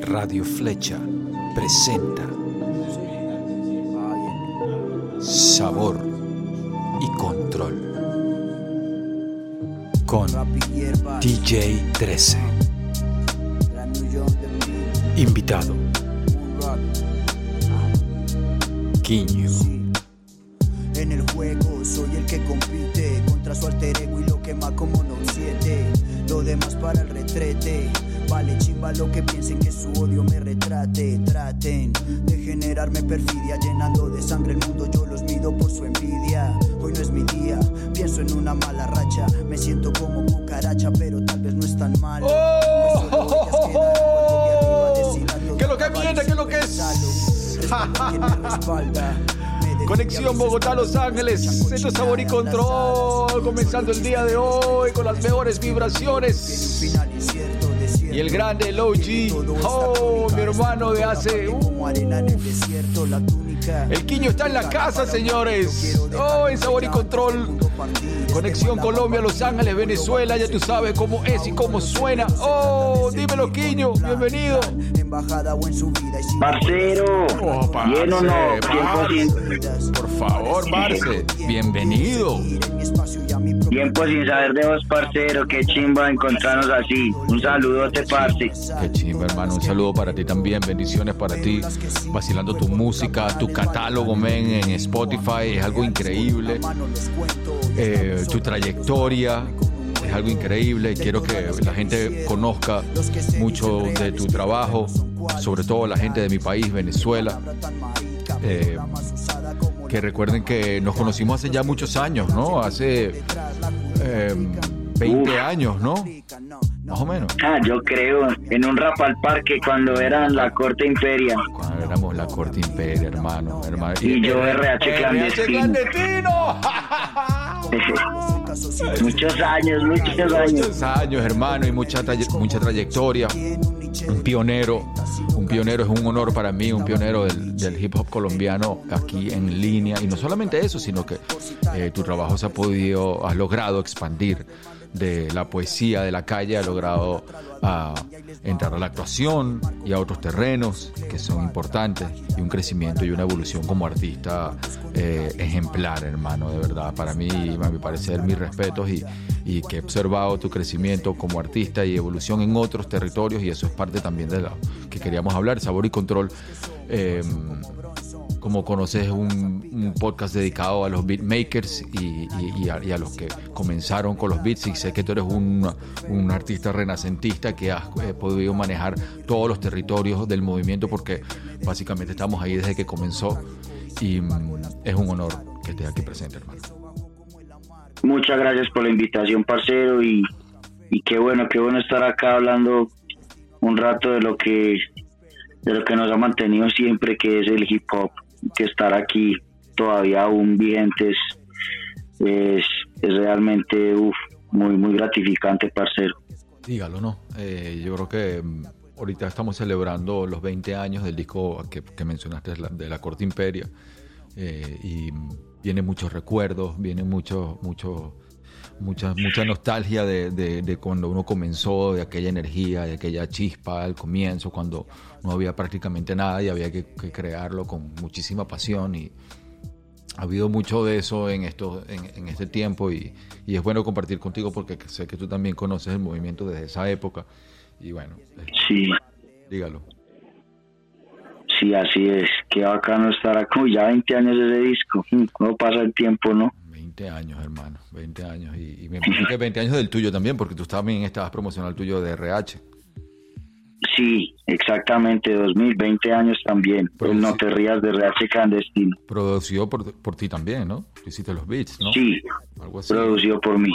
Radio Flecha presenta Sabor y Control con DJ 13. Invitado Quiño. En el juego soy el que compite contra su alter ego y lo quema como no siete. Lo demás para el retrete. Vale chimba lo que piensen que su odio me retrate. Traten de generarme perfidia llenando de sangre el mundo. Yo los mido por su envidia. Hoy no es mi día. Pienso en una mala racha. Me siento como cucaracha, pero tal vez no es tan mal. Pues quedan cuando de arriba deshilando ¿Qué lo que viene? ¿Qué lo que es? Me respalda. Conexión Bogotá-Los cuando Ángeles, Centro Sabor y Control, comenzando el día de hoy con las mejores Tiene un vibraciones. Y el grande, el OG, oh, mi hermano de hace... El Quiño está en la casa, señores. Oh, en Sabor y Control. Conexión Colombia, Los Ángeles, Venezuela, ya tú sabes cómo es y cómo suena. Oh, dímelo, Quiño, bienvenido. Parcero, Oh, parce, bien o no, parce. Por favor, Marce, bienvenido. Tiempo sin saber de vos, parcero, qué chimba encontrarnos así. Un saludote, parce. Qué chimba, hermano. Un saludo para ti también. Bendiciones para ti. Vacilando tu música, tu catálogo, men, en Spotify. Es algo increíble. Eh, tu trayectoria es algo increíble. Quiero que la gente conozca mucho de tu trabajo, sobre todo la gente de mi país, Venezuela. Eh, que recuerden que nos conocimos hace ya muchos años, ¿no? Hace eh, 20 Uf. años, ¿no? Más o menos. Ah, yo creo, en un rap al parque cuando eran la corte imperia. Cuando éramos la corte imperia, hermano. hermano. Y yo RH clandestino. clandestino. muchos años, muchos años. Muchos años, hermano, y mucha, mucha trayectoria. Un pionero, un pionero es un honor para mí, un pionero del, del hip hop colombiano aquí en línea. Y no solamente eso, sino que eh, tu trabajo se ha podido, has logrado expandir de la poesía de la calle, ha logrado ah, entrar a la actuación y a otros terrenos que son importantes y un crecimiento y una evolución como artista eh, ejemplar, hermano, de verdad. Para mí, a mi parecer, mis respetos y, y que he observado tu crecimiento como artista y evolución en otros territorios y eso es parte también de lo que queríamos hablar, Sabor y Control. eh, como conoces, un, podcast dedicado a los beatmakers y, y- a, los que comenzaron con los beats. Y sé que tú eres un, un artista renacentista que has eh, podido manejar todos los territorios del movimiento porque básicamente estamos ahí desde que comenzó. Y mm, es un honor que estés aquí presente, hermano. Muchas gracias por la invitación, parcero, y, y qué bueno, qué bueno estar acá hablando un rato de lo que de lo que nos ha mantenido siempre, que es el hip hop, que estar aquí todavía aún vigentes es, es realmente muy muy gratificante, parcero. Dígalo, ¿no? Eh, yo creo que mm, ahorita estamos celebrando los 20 años del disco que, que mencionaste, de la Corte Imperia. eh, y mm, vienen muchos recuerdos, vienen muchos, muchos, mucha, mucha nostalgia de, de- de cuando uno comenzó, de aquella energía, de aquella chispa al comienzo, cuando no había prácticamente nada y había que, que crearlo con muchísima pasión. Y, ha habido mucho de eso en, esto, en, en este tiempo y, y es bueno compartir contigo porque sé que tú también conoces el movimiento desde esa época. Y bueno, eh, Sí, dígalo. sí, así es. Qué bacano estar. Uy, Ya 20 años de ese disco. Mm, ¿Cómo pasa el tiempo, no? 20 años, hermano, 20 años. Y, y me imagino que 20 años del tuyo también, porque tú también estabas promocionando el tuyo de RH. Sí, exactamente, 2020 años también. No te rías de RH clandestino. Producido por, por ti también, ¿no? Tú hiciste los beats, ¿no? Sí, Algo así. producido por mí.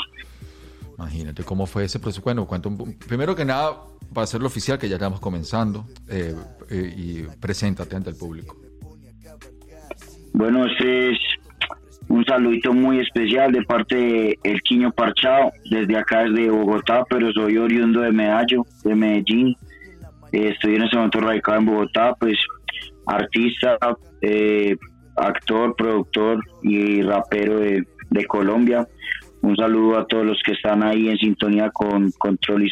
Imagínate cómo fue ese proceso. Bueno, cuento un primero que nada, para hacerlo oficial, que ya estamos comenzando, eh, eh, y preséntate ante el público. Bueno, este es un saludito muy especial de parte de El Quiño Parchado, desde acá, desde Bogotá, pero soy oriundo de Medallo, de Medellín. Eh, estoy en este momento radicado en Bogotá, pues artista, eh, actor, productor y rapero de, de Colombia. Un saludo a todos los que están ahí en sintonía con Control y.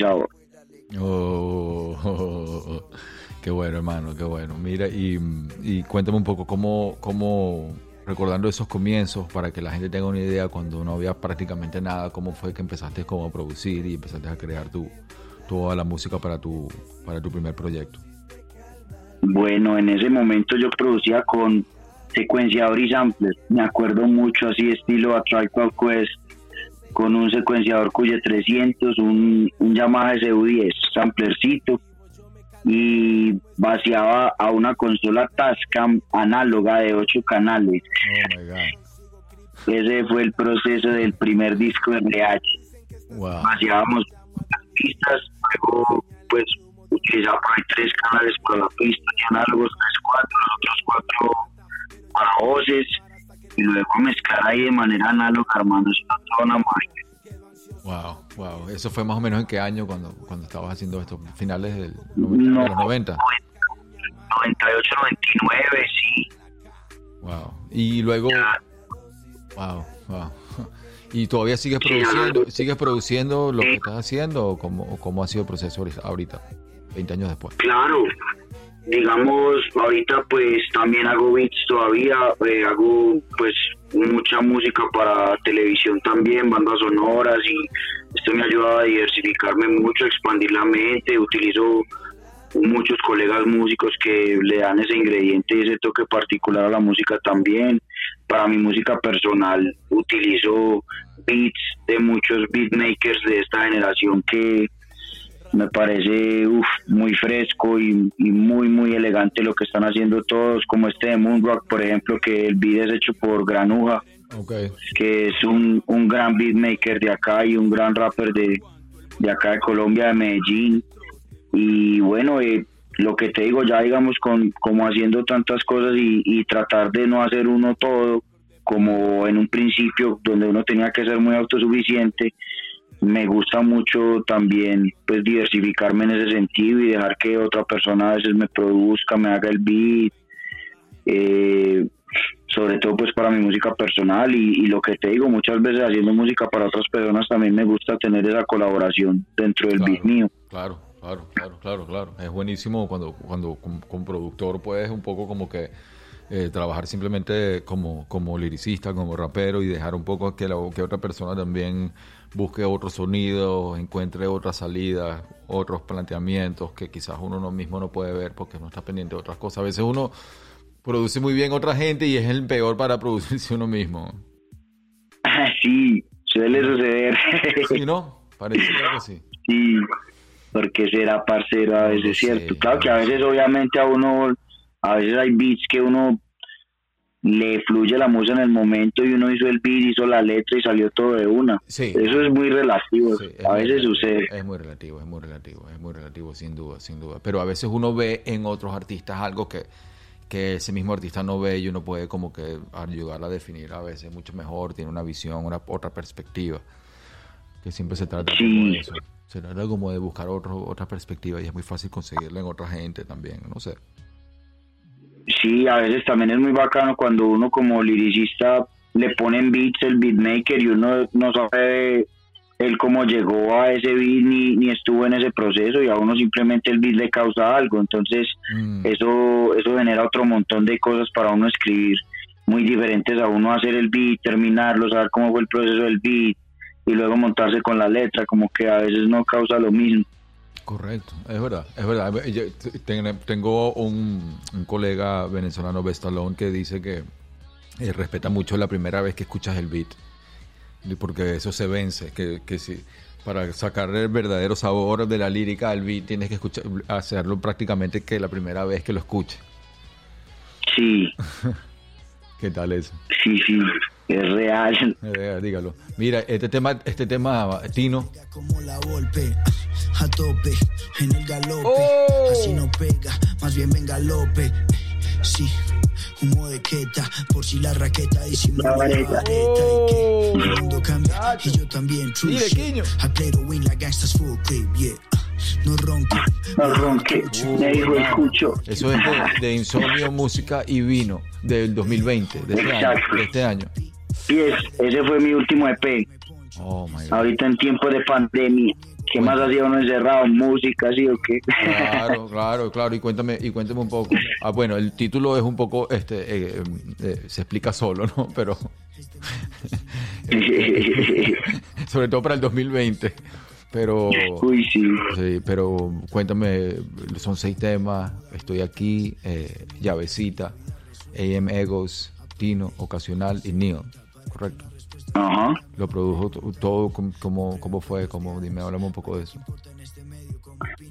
Oh, Qué bueno, hermano, qué bueno. Mira, y, y cuéntame un poco cómo, cómo, recordando esos comienzos, para que la gente tenga una idea, cuando no había prácticamente nada, cómo fue que empezaste como a producir y empezaste a crear tu, toda la música para tu, para tu primer proyecto. Bueno, en ese momento yo producía con secuenciador y sampler. Me acuerdo mucho así estilo A Called Quest con un secuenciador cuya 300, un, un Yamaha SU10 samplercito y vaciaba a una consola Tascam análoga de 8 canales. Oh my God. Ese fue el proceso del primer disco de RH. Wow. Vaciábamos las pistas, luego pues utilizaba por ahí tres canales para la pista y análogos, tres, cuatro, los otros cuatro para voces y luego mezclar ahí de manera análoga armando toda una. Wow, wow. ¿Eso fue más o menos en qué año cuando, cuando estabas haciendo esto? ¿Finales del No, de los 90? 98, 99, sí. Wow. Y luego... Ya. Wow, wow. ¿Y todavía sigues produciendo, sigues produciendo lo que estás haciendo o cómo, o cómo ha sido el proceso ahorita- ahorita, 20 años después? Claro, digamos, ahorita pues también hago beats todavía, eh, hago pues mucha música para televisión también, bandas sonoras y esto me ayuda a diversificarme mucho, expandir la mente, utilizo muchos colegas músicos que le dan ese ingrediente y ese toque particular a la música también. Para mi música personal utilizo beats de muchos beatmakers de esta generación que me parece uf, muy fresco y, y muy muy elegante lo que están haciendo todos, como este de Moonrock, por ejemplo, que el beat es hecho por Granuja, Ok. que es un, un gran beatmaker de acá y un gran rapper de, de acá de Colombia, de Medellín. Y bueno, eh, lo que te digo, ya digamos, con como haciendo tantas cosas y, y tratar de no hacer uno todo, como en un principio donde uno tenía que ser muy autosuficiente, me gusta mucho también pues diversificarme en ese sentido y dejar que otra persona a veces me produzca, me haga el beat, eh, sobre todo pues para mi música personal y, y lo que te digo, muchas veces haciendo música para otras personas también me gusta tener esa colaboración dentro del Claro. beat mío. Claro, claro, claro, claro, claro. Es buenísimo cuando, cuando como productor puedes un poco como que eh, trabajar simplemente como, como liricista, como rapero y dejar un poco que, la, que otra persona también busque otros sonidos, encuentre otras salidas, otros planteamientos que quizás uno no mismo no puede ver porque no está pendiente de otras cosas. A veces uno produce muy bien otra gente y es el peor para producirse uno mismo. sí, suele suceder. ¿Sí, no? Parece que sí. Sí, porque será parcero a No veces, sé, ¿cierto? Claro no que a veces obviamente a uno, a veces hay beats que uno le fluye la música en el momento y uno hizo el beat, hizo la letra y salió todo de una. Sí. Eso es muy relativo, Sí, es a muy veces relativo, sucede. Es muy relativo, es muy relativo, es muy relativo, sin duda, sin duda. Pero a veces uno ve en otros artistas algo que, que ese mismo artista no ve y uno puede como que ayudar a definir a veces mucho mejor, tiene una visión, una otra perspectiva. Que siempre se trata como Sí. de eso. Se trata como de buscar otro, otra perspectiva y es muy fácil conseguirla en otra gente también, no sé. Sí, a veces también es muy bacano cuando uno como liricista le ponen beats el beatmaker y uno no sabe él cómo llegó a ese beat ni, ni estuvo en ese proceso y a uno simplemente el beat le causa algo. Entonces Mm, eso eso genera otro montón de cosas para uno escribir muy diferentes a uno hacer el beat, terminarlo, saber cómo fue el proceso del beat y luego montarse con la letra, como que a veces no causa lo mismo. Correcto, es verdad, es verdad. Yo Tengo un, un colega venezolano, Bestalón, que dice que eh, respeta mucho la primera vez que escuchas el beat, porque eso se vence, que, que si para sacar el verdadero sabor de la lírica al beat tienes que escuchar, hacerlo prácticamente que la primera vez que lo escuches. Sí, ¿Qué tal eso? sí, sí, es real. Eh, dígalo. Mira, este tema, este tema, Tino, como la golpe a tope en el galope Oh. así no pega más bien sí humo de queta por si la raqueta disimula la vareta. vareta y que el mundo cambia y yo también true Dile, shit. Quiño. I play to win like gangsters full clip yeah no ronco No ronque, me dijo escucho. eso es de, de Insomnio, Música y Vino del 2020, de este año. Exacto. De este año. Y es, ese fue mi último EP, Oh my God. ahorita en tiempo de pandemia. ¿Qué más hacía uno encerrado? ¿Música, sí o qué? Claro, claro, claro. Y cuéntame, y cuéntame un poco. Ah, bueno, el título es un poco, este, eh, eh, se explica solo, ¿no? Pero sobre todo para el 2020. Pero, Uy, sí. sí, pero cuéntame, son seis temas. Estoy aquí, eh, llavecita, AM Egos, Tino, Ocasional y Neil, correcto. Ajá. Lo produjo to- todo, ¿cómo, cómo fue? ¿Cómo, dime, háblame un poco de eso.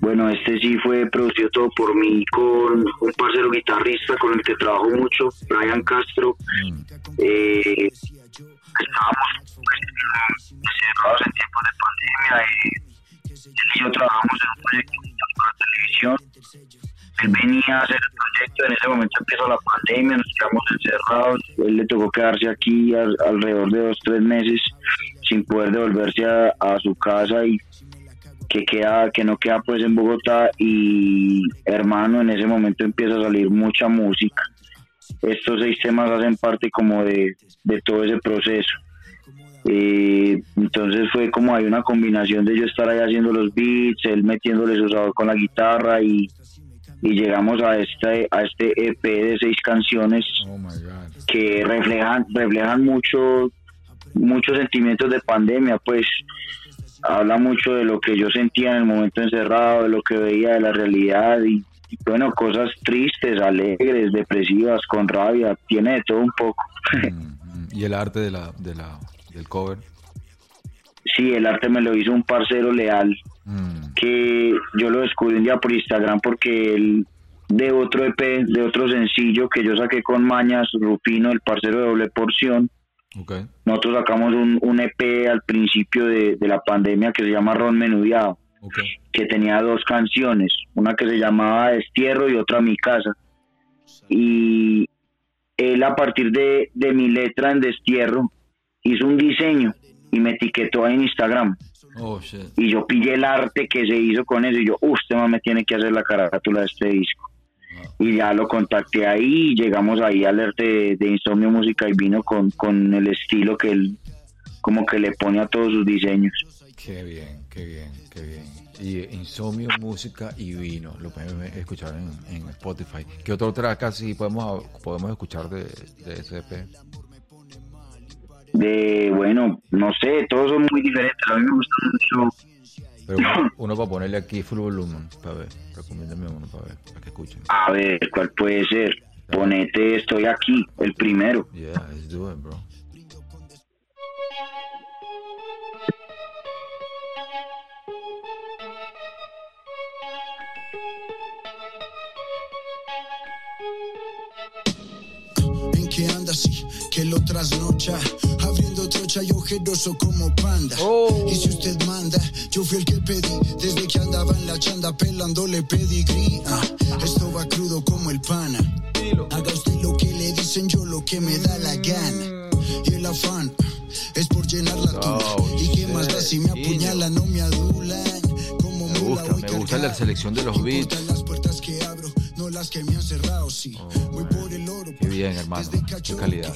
Bueno, este sí fue producido todo por mí con un parcero guitarrista con el que trabajo mucho, Brian Castro. Mm, Eh, estábamos pues, encerrados en tiempos de pandemia. eh, él y yo trabajamos en un proyecto para televisión. Él venía a hacer el proyecto, en ese momento empieza la pandemia, nos quedamos encerrados. Él le tocó quedarse aquí al- alrededor de dos, tres meses sin poder devolverse a, a su casa y que queda que no queda pues en Bogotá y hermano en ese momento empieza a salir mucha música estos seis temas hacen parte como de, de todo ese proceso Eh, entonces fue como hay una combinación de yo estar ahí haciendo los beats él metiéndole su sabor con la guitarra y, y llegamos a este a este EP de seis canciones Oh my God. que reflejan reflejan mucho muchos sentimientos de pandemia pues habla mucho de lo que yo sentía en el momento encerrado de lo que veía de la realidad y, bueno cosas tristes alegres depresivas con rabia tiene de todo un poco Mm, mm. Y el arte de la, de la, del cover. sí el arte me lo hizo un parcero leal Mm, que yo lo descubrí un día por Instagram porque él de otro EP, de otro sencillo que yo saqué con Mañas, Rupino, el parcero de doble porción, ok. nosotros sacamos un, un EP al principio de, de la pandemia que se llama Ron Menudeado, Ok. que tenía dos canciones, una que se llamaba Destierro y otra Mi Casa. Y él a partir de, de mi letra en Destierro hizo un diseño y me etiquetó en Instagram Oh, shit. y yo pillé el arte que se hizo con eso y yo, "Uf, este man me tiene que hacer la carátula de este disco. Y ya lo contacté ahí y llegamos ahí al arte de, de Insomnio Música y vino con, con el estilo que él como que le pone a todos sus diseños. Qué bien, qué bien, qué bien. Y Insomnio, música y vino. Lo pueden escuchar en, en Spotify. ¿Qué otro track así podemos, podemos escuchar de, de EP? De, bueno, no sé, todos son muy diferentes. A mí me gusta mucho. Pero uno, uno para ponerle aquí full volumen, para ver. Recomiéndame uno para ver, para que escuchen. A ver, ¿cuál puede ser? Ponete, estoy aquí, el primero. Yeah, let's do it, bro. Que lo trasnocha Abriendo trocha y ojeroso como panda. Oh. Y si usted manda, yo fui el que pedí Desde que andaba en la chanda pelándole pedigrí. Ah, Esto va crudo como el pana. Haga usted lo que le dicen, yo lo que me da la gana. Y el afán es por llenar la tula Oh, Y qué más da si me apuñalan, no. me adulan. Como Me mula gusta, voy me gusta la selección de los beats. Las que me han cerrado, sí. Voy por el oro. Qué bien, hermano. desde Qué calidad.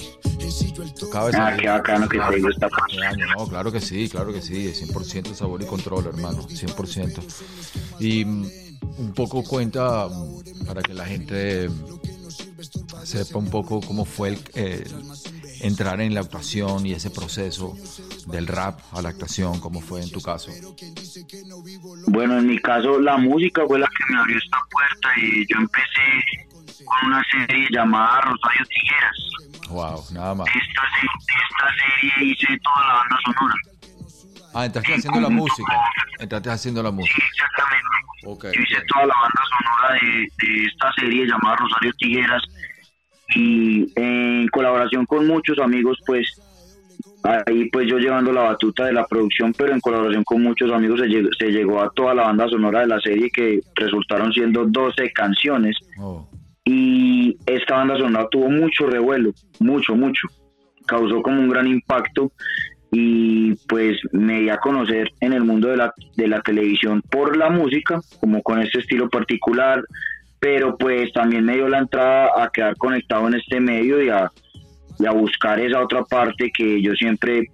Ah, qué bacano que. Este año, no, claro que sí, claro que sí, 100% sabor y control, hermano, 100%. Y mm, un poco cuenta mm, para que la gente mm, sepa un poco cómo fue el, eh, entrar en la actuación y ese proceso del rap a la actuación, cómo fue en tu caso. Bueno, en mi caso la música fue la que me abrió esta puerta y yo empecé con una serie llamada Rosario Tijeras. Wow, nada más. Esta, esta serie hice toda la banda sonora. Ah, entraste haciendo la música. Entraste haciendo la Sí, música. exactamente. Ok. Yo hice toda la banda sonora de, de esta serie llamada Rosario Tijeras y en colaboración con muchos amigos, pues ahí pues yo llevando la batuta de la producción, pero en colaboración con muchos amigos se llegó, se llegó a toda la banda sonora de la serie que resultaron siendo 12 canciones Oh, y esta banda sonora tuvo mucho revuelo, mucho, mucho. Causó como un gran impacto y pues me di a conocer en el mundo de la, de la televisión por la música, como con este estilo particular, pero pues también me dio la entrada a quedar conectado en este medio y a, y a buscar esa otra parte que yo siempre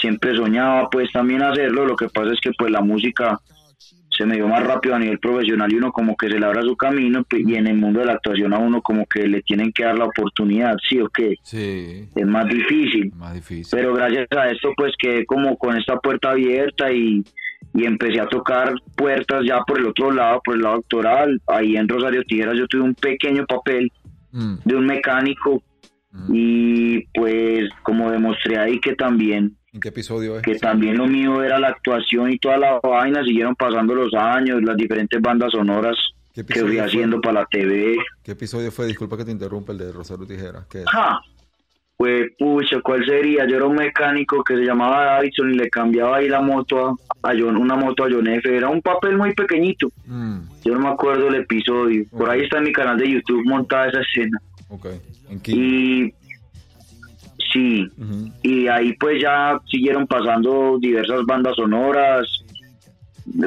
siempre soñaba pues también hacerlo, lo que pasa es que pues la música se me dio más rápido a nivel profesional y uno como que se le abra su camino pues, y en el mundo de la actuación a uno como que le tienen que dar la oportunidad, sí o qué. Sí. Es más difícil. Más difícil. Pero gracias a esto pues quedé como con esta puerta abierta y, y empecé a tocar puertas ya por el otro lado, por el lado doctoral. Ahí en Rosario Tijeras yo tuve un pequeño papel Mm, de un mecánico y pues como demostré ahí que también ¿En qué episodio es? que también lo mío era la actuación y toda la vaina, siguieron pasando los años, las diferentes bandas sonoras ¿Qué que fui haciendo para la TV. ¿Qué episodio fue? Disculpa que te interrumpa, el de Rosario Tijeras. ¿Qué es? ¡Ja! Pues pucha, ¿cuál sería? Yo era un mecánico que se llamaba Davidson y le cambiaba ahí la moto a, a John, una moto a John F. Era un papel muy pequeñito. Mm, Yo no me acuerdo el episodio. Por ahí está en mi canal de YouTube montada esa escena. ok. ¿En qué? Y sí, y ahí pues ya siguieron pasando diversas bandas sonoras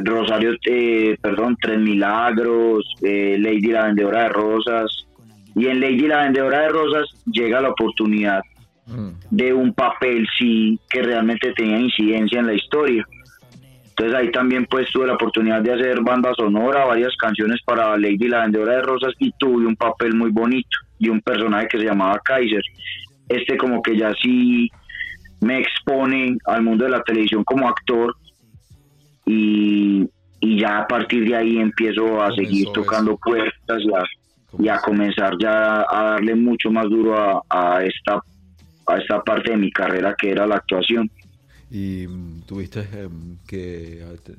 Rosario eh, perdón Tres Milagros eh, Lady la vendedora de rosas y en Lady la vendedora de rosas llega la oportunidad Mm, de un papel sí que realmente tenía incidencia en la historia. Entonces ahí también pues tuve la oportunidad de hacer banda sonora varias canciones para Lady la vendedora de rosas y tuve un papel muy bonito y un personaje que se llamaba Kaiser. Este como que ya sí me expone al mundo de la televisión como actor y, y ya a partir de ahí empiezo a Comenzó seguir eso. tocando puertas y a, y a comenzar ya a darle mucho más duro a, a esta a esta parte de mi carrera que era la actuación. ¿Y mm, tuviste em, que eh,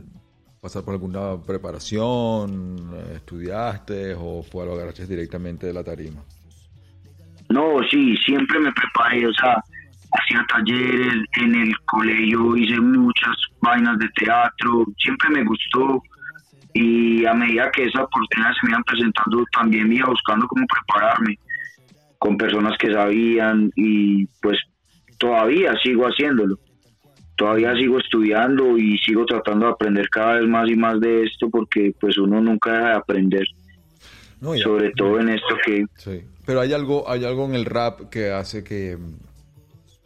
pasar por alguna preparación? eh, ¿Estudiaste o fue lo agarraste directamente de la tarima? No, sí, siempre me preparé, o sea, hacía talleres en el colegio, hice muchas vainas de teatro, siempre me gustó y a medida que esas oportunidades se me iban presentando también iba buscando cómo prepararme con personas que sabían y pues todavía sigo haciéndolo. Todavía sigo estudiando y sigo tratando de aprender cada vez más y más de esto porque pues uno nunca deja de aprender, No, sobre todo en esto que Sí. Pero hay algo, hay algo en el rap que hace que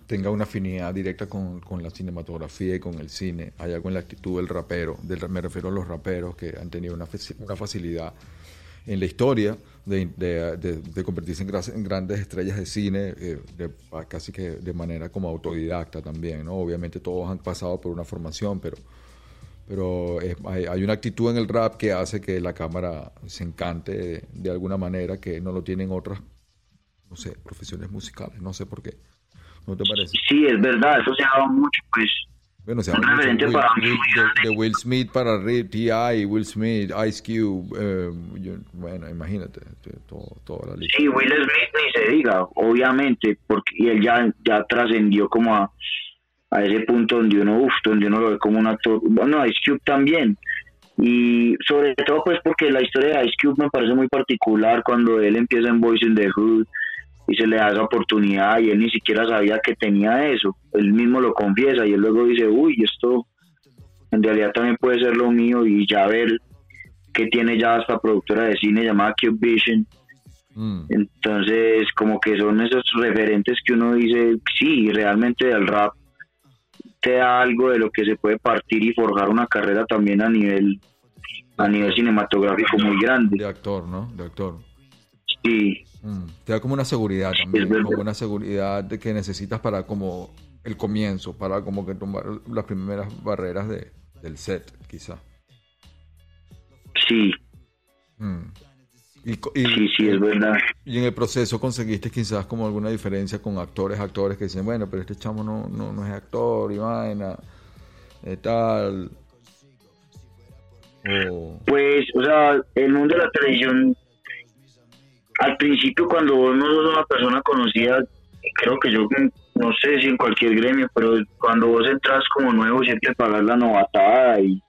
tenga una afinidad directa con, con la cinematografía y con el cine. Hay algo en la actitud del rapero, del, me refiero a los raperos que han tenido una, una facilidad en la historia de, de- convertirse en, grandes estrellas de cine, eh, casi que de manera como autodidacta también, ¿no? Obviamente todos han pasado por una formación, pero pero es- hay, hay una actitud en el rap que hace que la cámara se encante de alguna manera que no lo tienen otras, no sé, profesiones musicales, no sé por qué. ¿No te parece? sí, es verdad, eso se ha dado mucho, pues Bueno, se habla mucho referente Will- para Will- de, de Will Smith para T.I., Will Smith, Ice Cube, eh, yo- bueno, imagínate, todo, toda la lista. Sí, Will Smith ni se diga, obviamente, porque y él ya, ya trascendió como a, a ese punto donde uno, uf, donde uno lo ve como un actor, bueno, Ice Cube también, y sobre todo pues porque la historia de Ice Cube me parece muy particular cuando él empieza en Boys in the Hood y se le da esa oportunidad y él ni siquiera sabía que tenía eso, él mismo lo confiesa y él luego dice, uy, esto en realidad también puede ser lo mío y ya ver que tiene ya esta productora de cine llamada Cube Vision Mm, entonces, como que son esos referentes que uno dice, sí, realmente del rap te da algo de lo que se puede partir y forjar una carrera también a nivel a nivel cinematográfico muy grande. de actor, ¿no? De actor. Sí, Mm, Te da como una seguridad también, como una seguridad que necesitas para como el comienzo, para como que tomar las primeras barreras de, del set, quizá. sí, Mm. Y, sí, sí, es verdad. y en el proceso conseguiste quizás como alguna diferencia con actores, actores que dicen, bueno, pero este chamo no, no, no es actor y vaina, eh, tal. Pues, o sea, el mundo de la televisión, al principio cuando vos no sos una persona conocida, creo que yo, no sé si en cualquier gremio, pero cuando vos entras como nuevo siempre pagas la novatada y,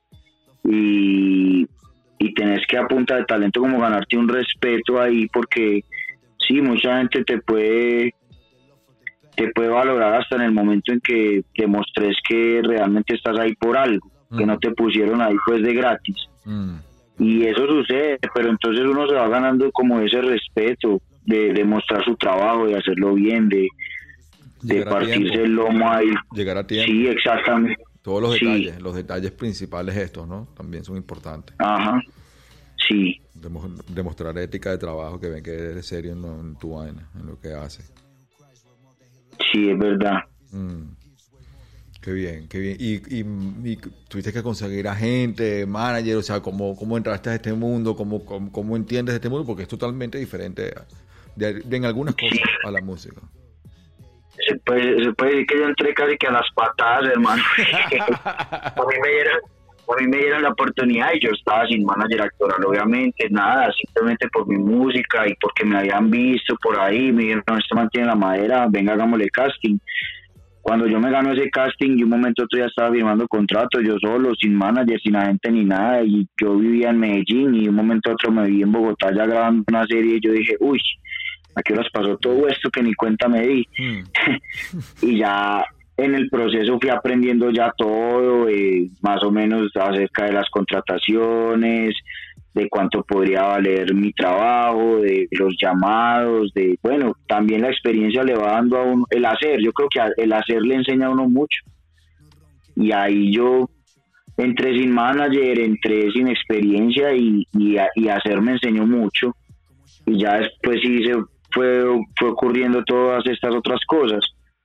y, y tenés que a punta de talento como ganarte un respeto ahí porque sí, mucha gente te puede te puede valorar hasta en el momento en que demostrés que realmente estás ahí por algo, que Mm. no te pusieron ahí pues de gratis. mm, Y eso sucede, pero entonces uno se va ganando como ese respeto de, de mostrar su trabajo, de hacerlo bien, de, de partirse tiempo. el lomo ahí. llegar a tiempo. Sí, exactamente. Todos los Sí. detalles, los detalles principales estos, ¿no? También son importantes. Ajá. Sí, Demo- demostrar ética de trabajo, que ven que eres serio en, lo- en tu vaina, en lo que haces. sí, es verdad. Mm. Qué bien, qué bien. Y, y, y tuviste que conseguir a gente, manager, o sea, ¿cómo, cómo entraste a este mundo? ¿Cómo, cómo, cómo entiendes este mundo? Porque es totalmente diferente de, de- en algunas cosas a la música. Se puede, se puede decir que yo entré casi que a las patadas, hermano. a, mí me dieron, a mí me dieron la oportunidad y yo estaba sin manager actoral, obviamente, nada, simplemente por mi música y porque me habían visto por ahí, me dijeron, no, este man tiene la madera, venga, hagámosle casting. Cuando yo me gano ese casting, y un momento otro ya estaba firmando contrato, yo solo, sin manager, sin agente ni nada, y yo vivía en Medellín y un momento otro me vi en Bogotá ya grabando una serie y yo dije, uy, ¿a qué horas pasó todo esto que ni cuenta me di? Mm. y ya en el proceso fui aprendiendo ya todo, eh, más o menos acerca de las contrataciones, de cuánto podría valer mi trabajo, de los llamados, de, bueno, también la experiencia le va dando a uno, el hacer, yo creo que el hacer le enseña a uno mucho. Y ahí yo entré sin manager, entré sin experiencia y, y hacer me enseñó mucho. Y ya después sí se fue, fue ocurriendo todas estas otras cosas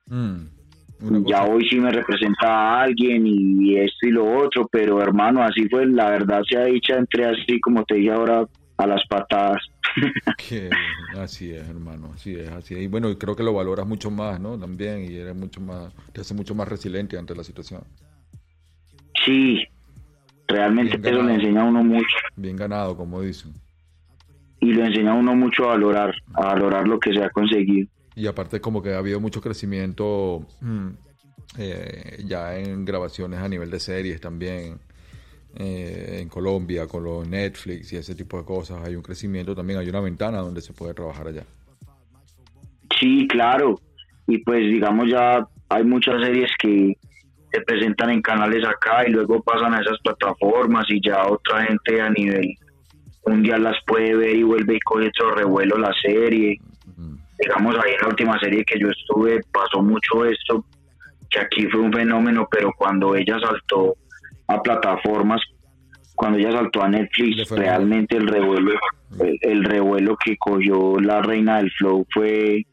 Mm. Ya hoy sí me representa a alguien y esto y lo otro, pero hermano, así fue, la verdad sea dicha, entré así como te dije ahora a las patadas. Bien, así es, hermano, así es, así es. Y bueno, y creo que lo valoras mucho más, ¿no? También, y eres mucho más, te hace mucho más resiliente ante la situación. Sí, realmente eso le enseña a uno mucho Bien ganado, como dicen. y lo enseña a uno mucho a valorar, a valorar lo que se ha conseguido. Y aparte como que ha habido mucho crecimiento mm, eh, ya en grabaciones a nivel de series también. eh, en Colombia con los Netflix y ese tipo de cosas hay un crecimiento también, hay una ventana donde se puede trabajar allá. Sí, claro, y pues digamos ya hay muchas series que se presentan en canales acá y luego pasan a esas plataformas y ya otra gente a nivel mundial las puede ver y vuelve y coge otro revuelo la serie. Digamos ahí en la última serie que yo estuve pasó mucho esto que aquí fue un fenómeno pero cuando ella saltó a plataformas cuando ella saltó a Netflix realmente el revuelo el, el revuelo que cogió la reina del flow fue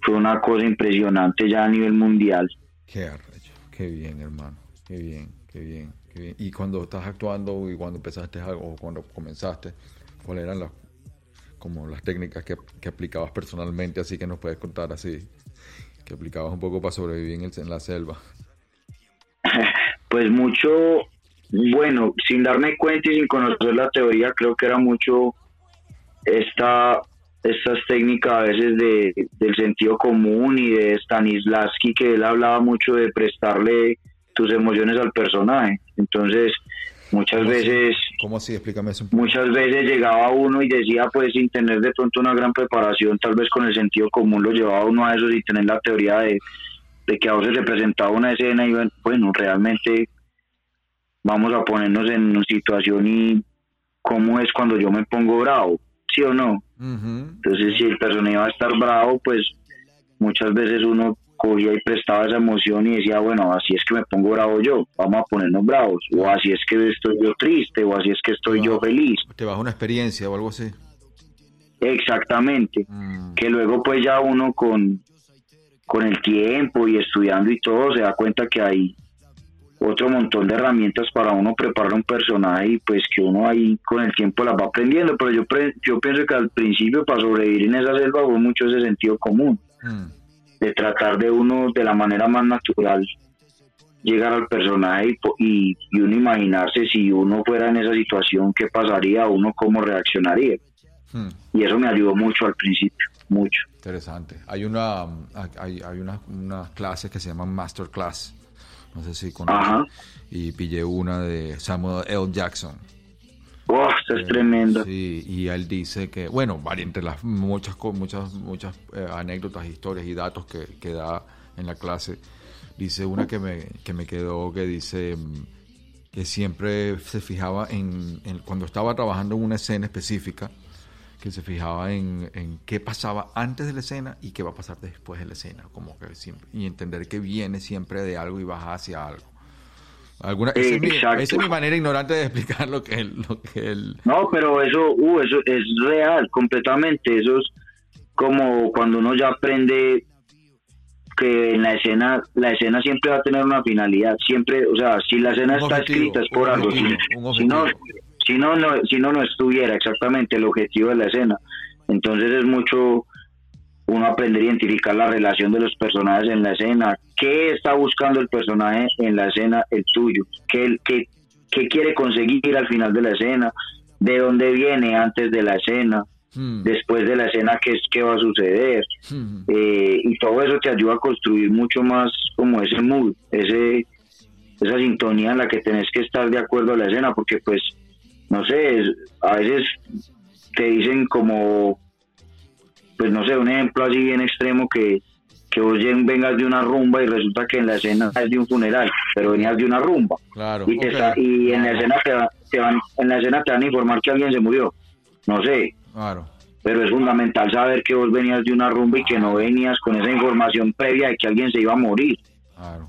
fue una cosa impresionante ya a nivel mundial Qué arrecho, qué bien, hermano, qué bien, qué bien, qué bien. Y cuando estás actuando y cuando empezaste algo, o cuando comenzaste, ¿cuáles eran las, como las técnicas que, que aplicabas personalmente? Así que nos puedes contar así, que aplicabas un poco para sobrevivir en, el- en la selva. pues mucho, bueno, sin darme cuenta y sin conocer la teoría, creo que era mucho esta, estas técnicas a veces de, del sentido común y de Stanislavski, que él hablaba mucho de prestarle tus emociones al personaje. Entonces, muchas veces ¿Cómo así? Explícame eso muchas veces llegaba uno y decía pues sin tener de pronto una gran preparación tal vez con el sentido común lo llevaba uno a eso sin tener la teoría de, de que a veces se presentaba una escena y bueno realmente vamos a ponernos en una situación y cómo es cuando yo me pongo bravo sí o no entonces si el personaje va a estar bravo pues muchas veces uno cogía y prestaba esa emoción y decía, bueno, así es que me pongo bravo yo, vamos a ponernos bravos, o así es que estoy yo triste, o así es que estoy yo feliz. Te vas a una experiencia o algo así. Exactamente. Mm. Que luego pues ya uno con, con el tiempo y estudiando y todo se da cuenta que hay otro montón de herramientas para uno preparar un personaje y pues que uno ahí con el tiempo las va aprendiendo, pero yo, pre- yo pienso que al principio para sobrevivir en esa selva fue mucho ese sentido común. Mm. De tratar de uno de la manera más natural llegar al personaje y, y, y uno imaginarse si uno fuera en esa situación qué pasaría, uno cómo reaccionaría. Mm. Y eso me ayudó mucho al principio, mucho. Interesante. Hay una hay, hay unas, unas clases que se llaman Masterclass. No sé si. Y pillé una de Samuel L. Jackson. ¡Oh, esto es tremendo! Sí, y él dice que, bueno, entre las muchas muchas muchas eh, anécdotas, historias y datos que, que da en la clase, dice una que me, que me quedó que dice mm, que siempre se fijaba en, en- cuando estaba trabajando en una escena específica, que se fijaba en, en qué pasaba antes de la escena y qué va a pasar después de la escena, como que siempre, y entender que viene siempre de algo y baja hacia algo. Alguna, esa, es mi, esa, es mi, manera ignorante de explicar lo que él... Lo que él... No, pero eso, uh, eso es real, completamente. Eso es como cuando uno ya aprende que en la escena la escena siempre va a tener una finalidad. Siempre o sea si la escena está escrita es por algo. si, si, no si no, no si no no estuviera exactamente el objetivo de la escena. Entonces es mucho uno aprender a identificar la relación de los personajes en la escena. Qué está buscando el personaje en la escena el tuyo. Qué, qué, qué quiere conseguir al final de la escena de dónde viene antes de la escena Hmm. después de la escena qué es qué va a suceder hmm. eh, y todo eso te ayuda a construir mucho más como ese mood ese esa sintonía en la que tenés que estar de acuerdo a la escena porque pues no sé a veces te dicen como pues no sé un ejemplo así bien extremo que que vos vengas de una rumba y resulta que en la escena es de un funeral, pero venías de una rumba. Claro, y, y en la escena te, te, van, en la escena te van a informar que alguien se murió. No sé, Claro. Pero es fundamental saber que vos venías de una rumba y que no venías con esa información previa de que alguien se iba a morir. Claro.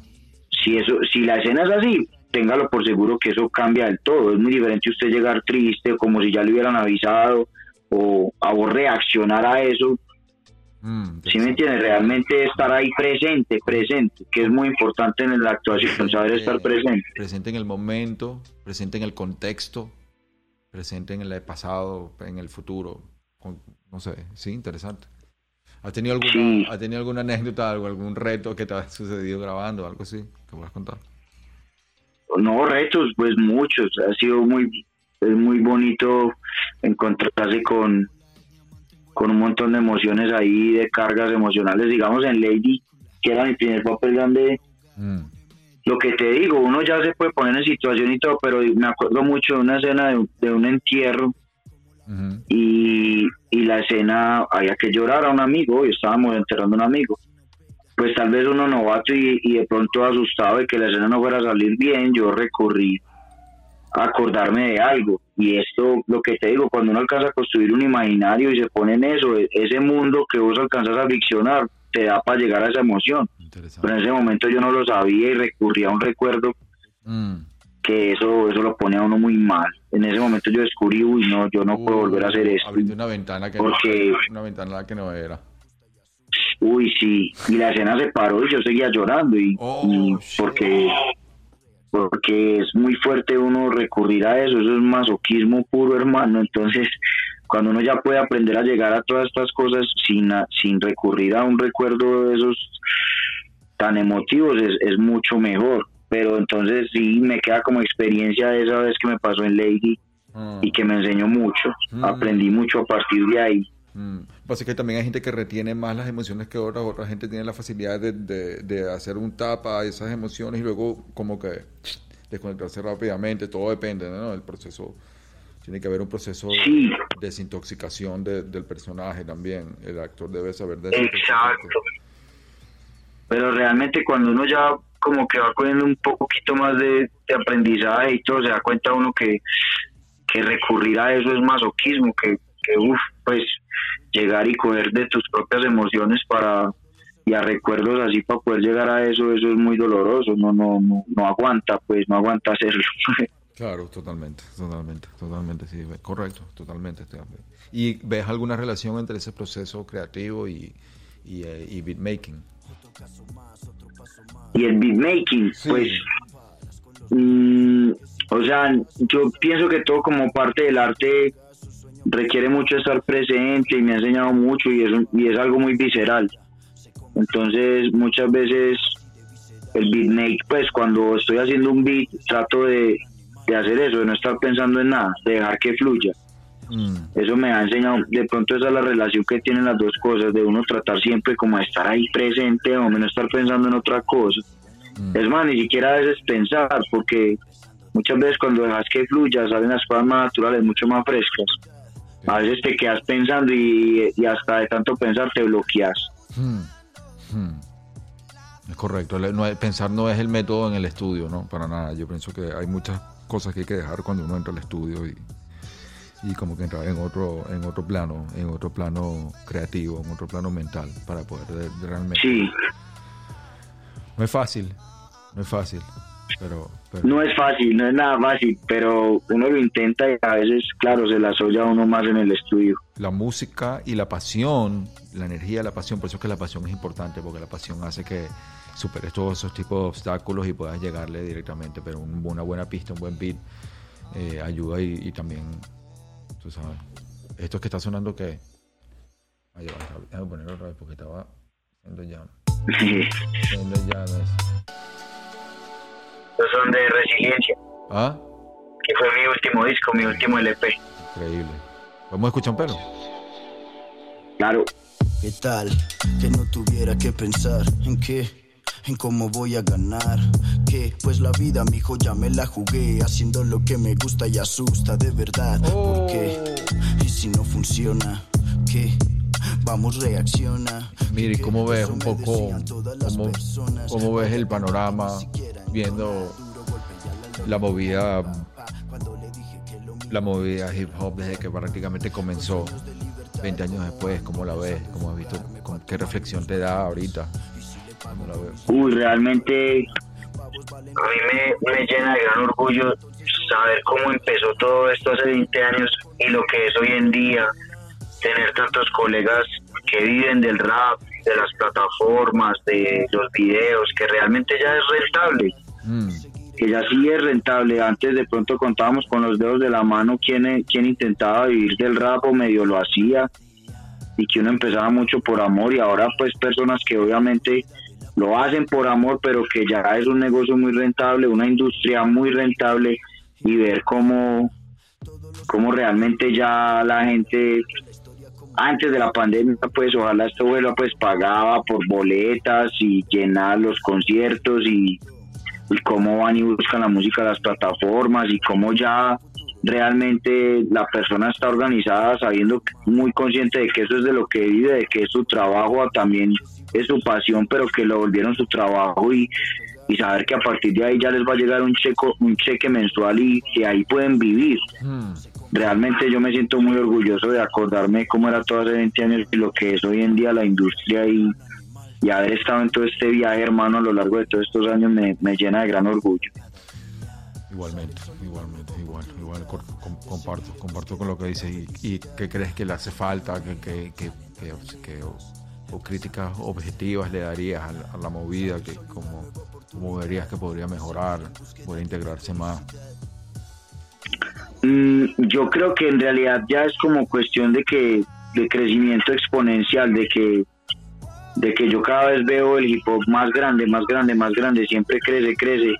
Si eso, si la escena es así, téngalo por seguro que eso cambia del todo. Es muy diferente usted llegar triste, como si ya le hubieran avisado, o a vos reaccionar a eso. Mm, ¿Sí me entiendes? Realmente estar ahí presente, presente, que es muy importante en la actuación, saber estar presente. Presente en el momento, presente en el contexto, presente en el pasado, en el futuro. No sé, sí, interesante. ¿Has tenido alguna, Sí. ¿has tenido alguna anécdota, algo, algún reto que te ha sucedido grabando, algo así? que puedas contar? No, retos, pues muchos. Ha sido muy, es muy bonito encontrarse con, con un montón de emociones ahí, de cargas emocionales. Digamos en Lady, que era mi primer papel grande, Mm, lo que te digo, uno ya se puede poner en situación y todo, pero me acuerdo mucho de una escena de, de un entierro y, y la escena había que llorar a un amigo y estábamos enterrando a un amigo. Pues tal vez uno novato y, y de pronto asustado de que la escena no fuera a salir bien, yo recurrí a acordarme de algo. Y esto, lo que te digo, cuando uno alcanza a construir un imaginario y se pone en eso, e- ese mundo que vos alcanzas a ficcionar, te da para llegar a esa emoción. Pero en ese momento yo no lo sabía y recurrí a un recuerdo Mm, que eso eso lo pone a uno muy mal. En ese momento yo descubrí, uy, no, yo no puedo volver a hacer esto. Abriste una ventana que Porque- no, una ventana que no era. Uy, sí, y la escena se paró y yo seguía llorando y, Oh, y porque porque es muy fuerte uno recurrir a eso, eso es masoquismo puro, hermano. Entonces, cuando uno ya puede aprender a llegar a todas estas cosas sin a- sin recurrir a un recuerdo de esos tan emotivos es, es mucho mejor. Pero entonces sí me queda como experiencia de esa vez que me pasó en Lady Mm, y que me enseñó mucho. Mm. Aprendí mucho a partir de ahí. Mm. Pasa que también hay gente que retiene más las emociones que otras, otra gente tiene la facilidad de, de- de hacer un tapa a esas emociones y luego como que desconectarse rápidamente, todo depende, ¿no? El proceso, tiene que haber un proceso Sí. de desintoxicación de- del personaje también, el actor debe saber de Exacto. Pero realmente cuando uno ya como que va cogiendo un poquito más de, de aprendizaje y todo, se da cuenta uno que, que recurrir a eso es masoquismo, que, que uff, pues llegar y coger de tus propias emociones para y a recuerdos así para poder llegar a eso, eso es muy doloroso, no, no, no, no aguanta, pues no aguanta hacerlo. Claro, totalmente, totalmente, totalmente, sí, correcto, totalmente. ¿Y ves alguna relación entre ese proceso creativo y, y, eh, y beatmaking? y el beatmaking, Sí. pues, mm, o sea, yo pienso que todo como parte del arte requiere mucho estar presente y me ha enseñado mucho y es, un- y es algo muy visceral. Entonces, muchas veces el beatmake, pues cuando estoy haciendo un beat, trato de, de hacer eso, de no estar pensando en nada, de dejar que fluya. Mm, Eso me ha enseñado, de pronto esa es la relación que tienen las dos cosas, de uno tratar siempre como de estar ahí presente o no estar pensando en otra cosa. mm, Es más, ni siquiera a veces pensar, porque muchas veces cuando dejas que fluya salen las cosas más naturales, mucho más frescas. A veces te quedas pensando y, y hasta de tanto pensar te bloqueas. mm, mm. Es correcto, pensar no es el método en el estudio, ¿no? Para nada. Yo pienso que hay muchas cosas que hay que dejar cuando uno entra al estudio y, y como que entrar en otro, en otro plano, en otro plano creativo, en otro plano mental, para poder de- realmente. Sí, No es fácil, no es fácil, pero, pero no es fácil, no es nada fácil, pero uno lo intenta y a veces, claro, se la soya uno más en el estudio. la música y la pasión, la energía, la pasión, por eso es que la pasión es importante, porque la pasión hace que superes todos esos tipos de obstáculos y puedas llegarle directamente, pero un- una buena pista, un buen beat eh, ayuda y, y también, tú sabes, esto que está sonando que... Va, déjame ponerlo otra vez porque estaba llama eso. Estos son de Resiliencia, Ah, que fue mi último disco, mi último LP. increíble. ¿Vamos a escuchar un pelo? Claro, ¿Qué tal? Que no tuviera que pensar en qué, en cómo voy a ganar. Que pues la vida, mijo, ya me la jugué. Haciendo lo que me gusta y asusta de verdad. ¿Por qué? Y si no funciona, ¿qué? Vamos, reacciona. Mire, ¿cómo ves un poco, cómo, cómo ves el panorama viendo la movida, la movida hip hop desde que prácticamente comenzó 20 años después? ¿Cómo la ves? ¿Cómo has visto? ¿Con ¿Qué reflexión te da ahorita? ¿Cómo la ves? uy, realmente a mí me, me llena de gran orgullo saber cómo empezó todo esto hace 20 años y lo que es hoy en día, tener tantos colegas que viven del rap, de las plataformas, de los videos, que realmente ya es rentable. Mm, que ya sí es rentable. Antes de pronto contábamos con los dedos de la mano quién, quién intentaba vivir del rap medio lo hacía y que uno empezaba mucho por amor y ahora pues personas que obviamente lo hacen por amor pero que ya es un negocio muy rentable, una industria muy rentable y ver cómo, cómo realmente ya la gente antes de la pandemia pues ojalá esto vuelva pues pagaba por boletas y llenar los conciertos y y cómo van y buscan la música en las plataformas y cómo ya realmente la persona está organizada sabiendo muy consciente de que eso es de lo que vive, de que es su trabajo, también es su pasión, pero que lo volvieron su trabajo y, y saber que a partir de ahí ya les va a llegar un checo, un cheque mensual y que ahí pueden vivir. mm. Realmente yo me siento muy orgulloso de acordarme cómo era todo hace 20 años y lo que es hoy en día la industria y, y haber estado en todo este viaje, hermano, a lo largo de todos estos años me, me llena de gran orgullo. Igualmente, igualmente, igual, igual comparto, comparto con lo que dices y, y qué crees que le hace falta, que, que, que- que- o, o críticas objetivas le darías a la, a la movida, que como, como verías que podría mejorar, podría integrarse más. Mm, yo creo que en realidad ya es como cuestión de que de crecimiento exponencial, de que de que yo cada vez veo el hip hop más grande, más grande, más grande, siempre crece, crece.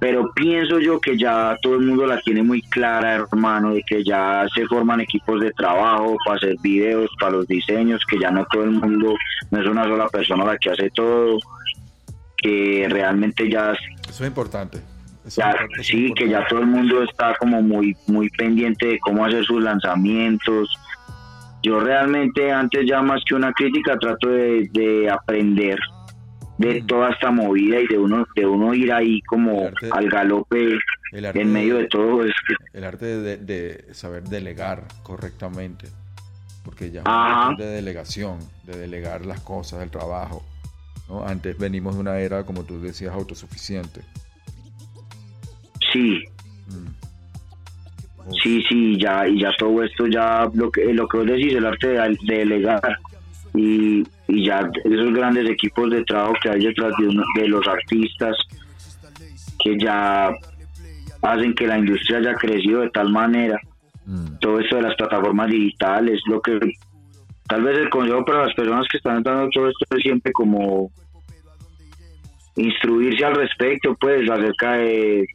Pero pienso yo que ya todo el mundo la tiene muy clara, hermano, de que ya se forman equipos de trabajo para hacer videos, para los diseños, que ya no todo el mundo, no es una sola persona la que hace todo, que realmente ya Eso es importante. Eso ya, es impor- eso es sí, que ya importante. todo el mundo está como muy, muy pendiente de cómo hacer sus lanzamientos. Yo realmente antes ya más que una crítica trato de, de aprender de toda esta movida y de uno de uno ir ahí como arte- al galope en medio de todo es que El arte de, de saber delegar correctamente, porque ya es de delegación, de delegar las cosas, el trabajo. ¿no? Antes venimos de una era, como tú decías, autosuficiente. sí Mm. Sí sí ya y ya todo esto ya lo que lo que vos decís el arte de, de delegar y, y ya esos grandes equipos de trabajo que hay detrás de, uno- de los artistas que ya hacen que la industria haya crecido de tal manera. Mm, todo esto de las plataformas digitales lo que tal vez el consejo para las personas que están dando todo esto es siempre como instruirse al respecto pues acerca de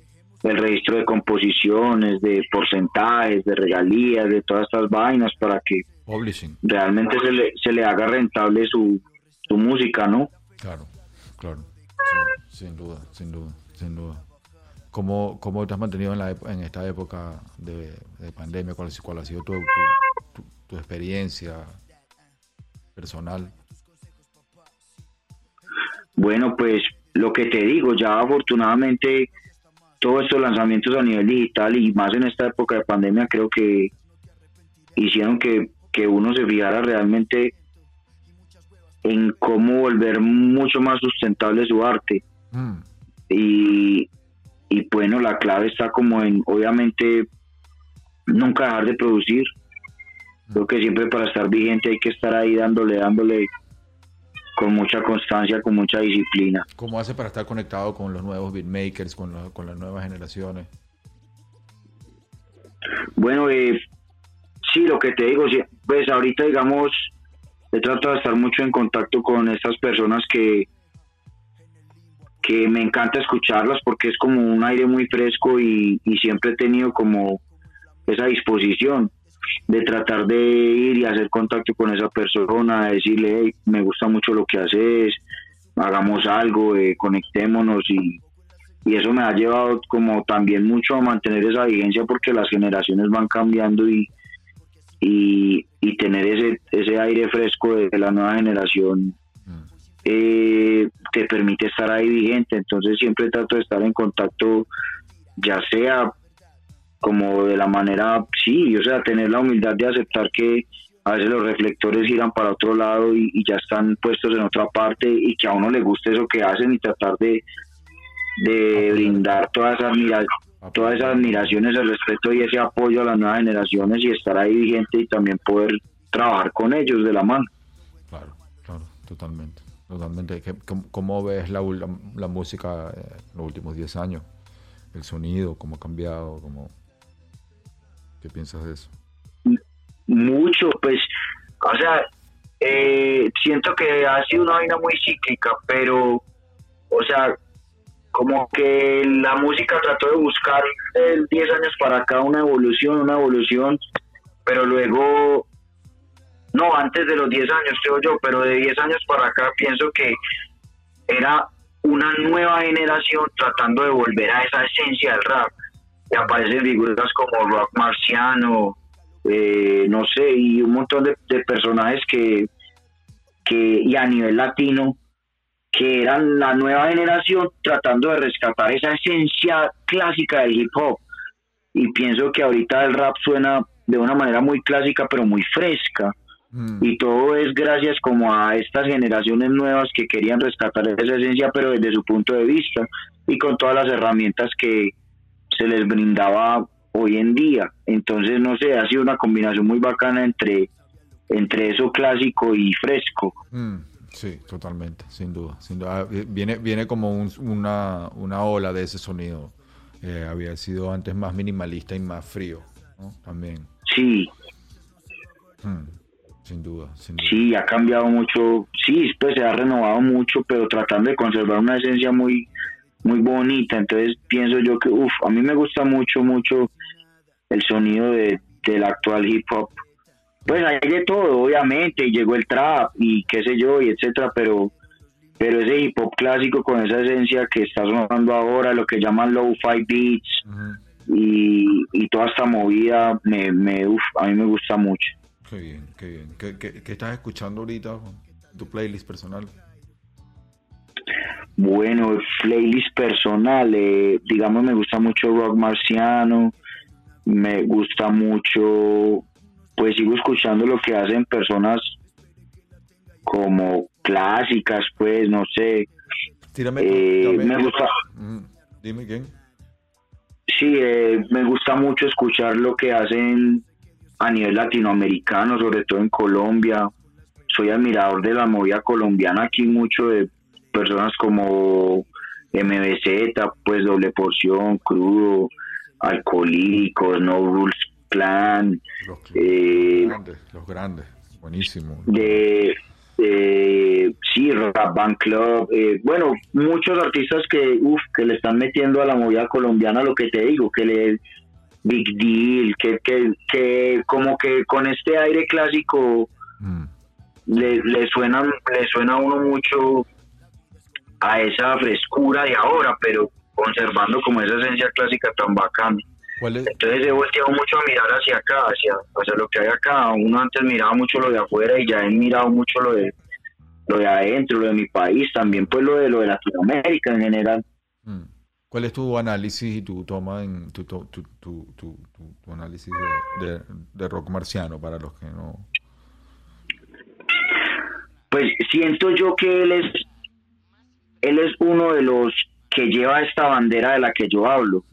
del registro de composiciones de porcentajes de regalías de todas estas vainas para que Publishing, realmente se le, se le haga rentable su, su música no claro, claro. Sí, sin duda, sin duda, sin duda. ¿Cómo, cómo te has mantenido en, la, en esta época de, de pandemia? ¿Cuál, ha- cuál ha sido tu, tu, tu- tu experiencia personal? Bueno, pues lo que te digo, ya afortunadamente todos estos lanzamientos a nivel digital y más en esta época de pandemia creo que hicieron que, que uno se fijara realmente en cómo volver mucho más sustentable su arte. Mm. Y, y bueno, la clave está como en, obviamente, nunca dejar de producir. Creo que siempre para estar vigente hay que estar ahí dándole, dándole con mucha constancia, con mucha disciplina. ¿Cómo hace para estar conectado con los nuevos beatmakers, con, la- con las nuevas generaciones? Bueno, eh, sí, lo que te digo, pues ahorita digamos, he tratado de estar mucho en contacto con estas personas que, que me encanta escucharlas porque es como un aire muy fresco y, y siempre he tenido como esa disposición de tratar de ir y hacer contacto con esa persona, decirle, "Hey, me gusta mucho lo que haces, hagamos algo, eh, conectémonos y, y eso me ha llevado como también mucho a mantener esa vigencia porque las generaciones van cambiando y, y, y tener ese, ese aire fresco de la nueva generación eh, te permite estar ahí vigente. Entonces siempre trato de estar en contacto, ya sea como de la manera, sí, o sea, tener la humildad de aceptar que a veces los reflectores giran para otro lado y, y ya están puestos en otra parte y que a uno le guste eso que hacen y tratar de, de brindar todas esas mira- todas esas admiraciones, el respeto y ese apoyo a las nuevas generaciones y estar ahí vigente y también poder trabajar con ellos de la mano. Claro, claro, totalmente. Totalmente. ¿Qué- cómo, cómo ves la, la, la música eh, en los últimos 10 años? El sonido, cómo ha cambiado, cómo... ¿Qué piensas de eso? mucho, pues, o sea, eh, siento que ha sido una vaina muy cíclica, pero, o sea, como que la música trató de buscar eh, 10 años para acá una evolución, una evolución, pero luego, no, antes de los 10 años, creo yo, pero de 10 años para acá pienso que era una nueva generación tratando de volver a esa esencia del rap. Y aparecen figuras como Rock Marciano, eh, no sé, y un montón de, de personajes que, que, y a nivel latino, que eran la nueva generación tratando de rescatar esa esencia clásica del hip hop. Y pienso que ahorita el rap suena de una manera muy clásica, pero muy fresca. Mm, Y todo es gracias como a estas generaciones nuevas que querían rescatar esa esencia, pero desde su punto de vista y con todas las herramientas que se les brindaba hoy en día. Entonces, no sé, ha sido una combinación muy bacana entre, entre eso clásico y fresco. mm, sí, totalmente, sin duda. Sin duda. Ah, Viene, viene como un- una, una ola de ese sonido. Eh, había sido antes más minimalista y más frío, ¿no? También. Sí, Mm, sin duda, sin duda. sí, ha cambiado mucho, sí, pues se ha renovado mucho, pero tratando de conservar una esencia muy, muy bonita. Entonces pienso yo que, uff, a mí me gusta mucho, mucho el sonido de, del actual hip hop. Pues hay de todo, obviamente, y llegó el trap y qué sé yo, y etcétera, pero pero ese hip hop clásico con esa esencia que está sonando ahora, lo que llaman low fi beats y, y toda esta movida, me, me uf, a mí me gusta mucho. Qué bien, qué bien. ¿Qué, qué- qué estás escuchando ahorita? Tu playlist personal. Bueno, playlist personal, eh, digamos, me gusta mucho rock marciano, me gusta mucho, pues sigo escuchando lo que hacen personas como clásicas, pues, no sé. Tírame. Eh, dame- me gusta, Mm, Dime quién. sí, eh, me gusta mucho escuchar lo que hacen a nivel latinoamericano, sobre todo en Colombia. Soy admirador de la movida colombiana aquí, mucho de personas como MBZ, pues doble porción, crudo, alcohólicos, no rules clan, Los, eh, grandes, los grandes. Buenísimo. de, de sí, Rap Band Club, eh, bueno, muchos artistas que, uf, que le están metiendo a la movida colombiana lo que te digo, que le Big Deal, que, que, que como que con este aire clásico Mm, le, le suena le suena a uno mucho a esa frescura de ahora, pero conservando como esa esencia clásica tan bacana. Entonces he volteado mucho a mirar hacia acá, hacia, hacia lo que hay acá. Uno antes miraba mucho lo de afuera y ya he mirado mucho lo de lo de adentro, lo de mi país, también pues lo de lo de Latinoamérica en general. Mm, ¿Cuál es tu análisis y tu toma en tu, tu, tu, tu, tu- tu- tu análisis de, de- de rock marciano para los que no? Pues siento yo que él es, él es uno de los que lleva esta bandera de la que yo hablo.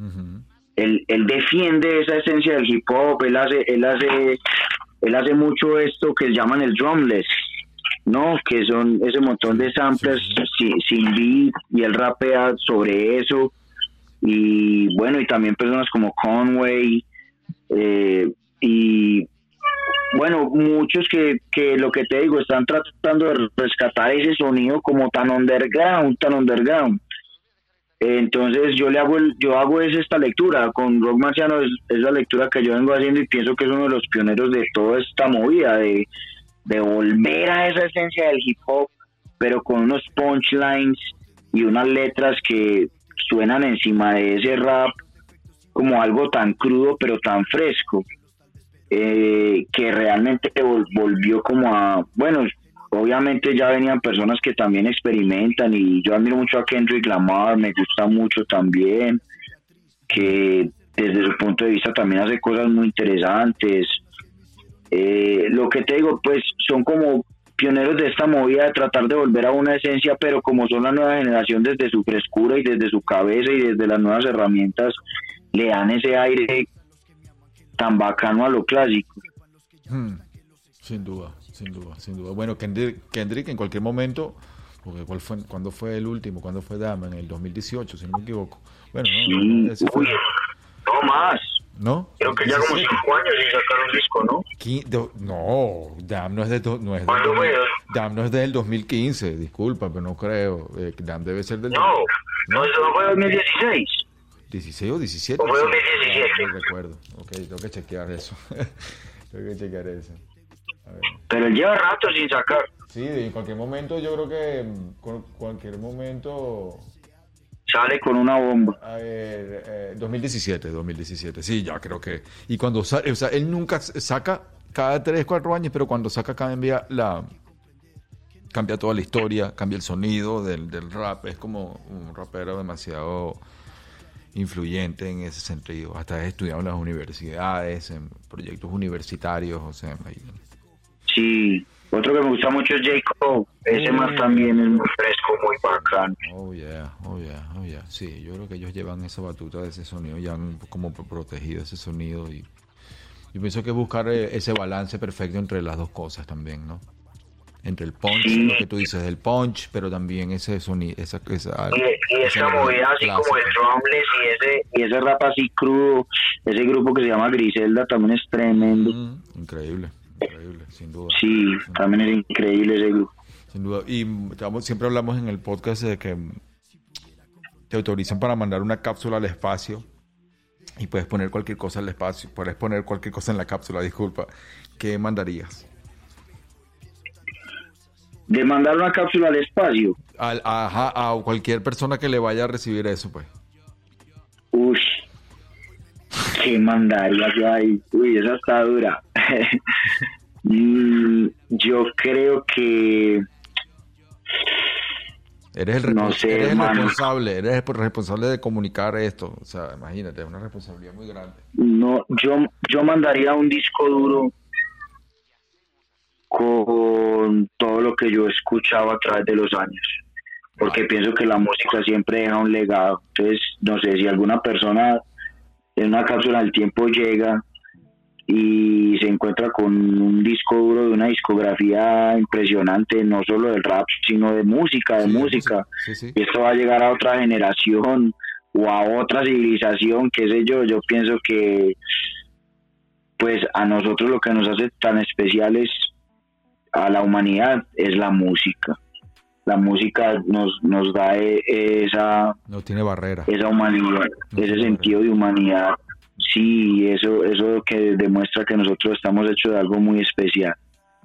Él, él defiende esa esencia del hip hop, él hace, él hace, él hace mucho esto que llaman el drumless, ¿no? Que son ese montón de samplers sin, sin beat y él rapea sobre eso. Y bueno, y también personas como Conway eh, y bueno, muchos que, que lo que te digo están tratando de rescatar ese sonido como tan underground, tan underground. Entonces yo le hago el, yo hago es esta lectura con Rock Marciano es, es la lectura que yo vengo haciendo y pienso que es uno de los pioneros de toda esta movida de, de volver a esa esencia del hip hop pero con unos punchlines y unas letras que suenan encima de ese rap como algo tan crudo pero tan fresco eh, que realmente vol- volvió como a bueno obviamente ya venían personas que también experimentan y yo admiro mucho a Kendrick Lamar, me gusta mucho también, que desde su punto de vista también hace cosas muy interesantes. Eh, lo que te digo, pues son como pioneros de esta movida de tratar de volver a una esencia, pero como son la nueva generación desde su frescura y desde su cabeza y desde las nuevas herramientas, le dan ese aire tan bacano a lo clásico. Hmm. Sin duda, sin duda, sin duda. Bueno, Kendrick, Kendrick en cualquier momento, porque ¿cuál fue, ¿cuándo fue el último? ¿Cuándo fue Dama? En el 2018, si no me equivoco. Bueno, no, Sí, uy, no más. ¿no? Creo que ya como 17. cinco años sin sacar un disco, ¿no? Qui- do- No, Dam no es de no es ¿Cuándo fue? Dam no es del 2015, disculpa, pero no creo. Eh, Dam debe ser del No, no, no fue 2016. 16 o 17. ¿O fue sí. 2017? No recuerdo. Ok, tengo que chequear eso. tengo que chequear eso. A ver. Pero él lleva rato sin sacar. Sí, en cualquier momento, yo creo que en cu- cualquier momento. Sale con una bomba. A ver, eh, 2017, 2017, sí, ya creo que. Y cuando sale, o sea, él nunca saca cada 3, 4 años, pero cuando saca cambia la. Cambia toda la historia, cambia el sonido del, del rap. Es como un rapero demasiado influyente en ese sentido. Hasta he estudiado en las universidades, en proyectos universitarios, o sea, ahí- Sí. Otro que me gusta mucho es Jacob. Ese más también es muy fresco, muy bacán. Oh yeah, oh yeah, oh yeah. Sí, yo creo que ellos llevan esa batuta de ese sonido, ya han como pro- protegido ese sonido y yo pienso que buscar eh, ese balance perfecto entre las dos cosas también, ¿no? Entre el punch, Sí. lo que tú dices, el punch, pero también ese sonido, esa, esa, Y, y esa movida así como el drumless y ese, y ese rap así crudo. Ese grupo que se llama Griselda también es tremendo. Mm, increíble, increíble, sin duda. Sí, Sin también es increíble ese grupo. Sin duda. Y estamos- siempre hablamos en el podcast de que te autorizan para mandar una cápsula al espacio y puedes poner cualquier cosa al espacio, puedes poner cualquier cosa en la cápsula, disculpa. ¿Qué mandarías? De mandar una cápsula al espacio. Al- ajá, a cualquier persona que le vaya a recibir eso, pues. Uy, ¿qué mandaría yo ahí? Uy, esa está dura. Mm, yo creo que Eres el, No respons- sé, eres el hermano. responsable, eres el responsable de comunicar esto. O sea, imagínate, es una responsabilidad muy grande. no, yo, yo mandaría un disco duro con todo lo que yo escuchaba a través de los años. Porque pienso que la música siempre deja un legado. Entonces, no sé, si alguna persona en una cápsula del tiempo llega y se encuentra con un disco duro de una discografía impresionante, no solo del rap, sino de música, de Sí, música. Sí, sí. y esto va a llegar a otra generación o a otra civilización, qué sé yo, yo pienso que pues a nosotros lo que nos hace tan especiales a la humanidad es la música. La música nos, nos da e- esa, No tiene barrera. esa humanidad, No ese sentido de humanidad. Sí, eso, eso que demuestra que nosotros estamos hechos de algo muy especial.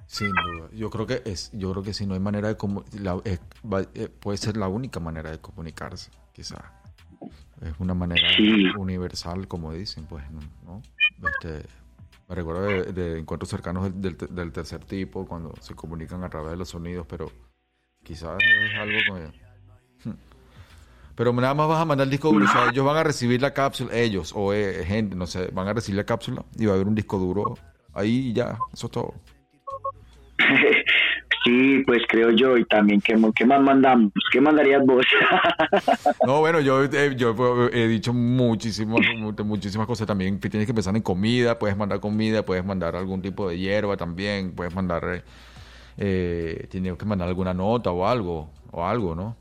Sin duda. Yo creo que es, yo creo que si no hay manera de la- eh, va- eh, puede ser la única manera de comunicarse, quizá. Es una manera Sí. universal, como dicen, pues, ¿no? ¿no? Este, me recuerdo de, encuentros cercanos del, tercer tipo, cuando se comunican a través de los sonidos, pero quizás es algo que... Pero nada más vas a mandar el disco duro, o sea, ellos van a recibir la cápsula, ellos o eh, gente, no sé, van a recibir la cápsula y va a haber un disco duro ahí y ya, eso es todo. Sí, pues creo yo, y también, ¿qué, qué más mandamos? ¿Qué mandarías vos? No, bueno, yo, eh, yo he dicho muchísimas, mu- muchísimas cosas también. que Tienes que pensar en comida, puedes mandar comida, puedes mandar algún tipo de hierba también, puedes mandar, eh, eh, tienes que mandar alguna nota o algo, o algo, ¿no?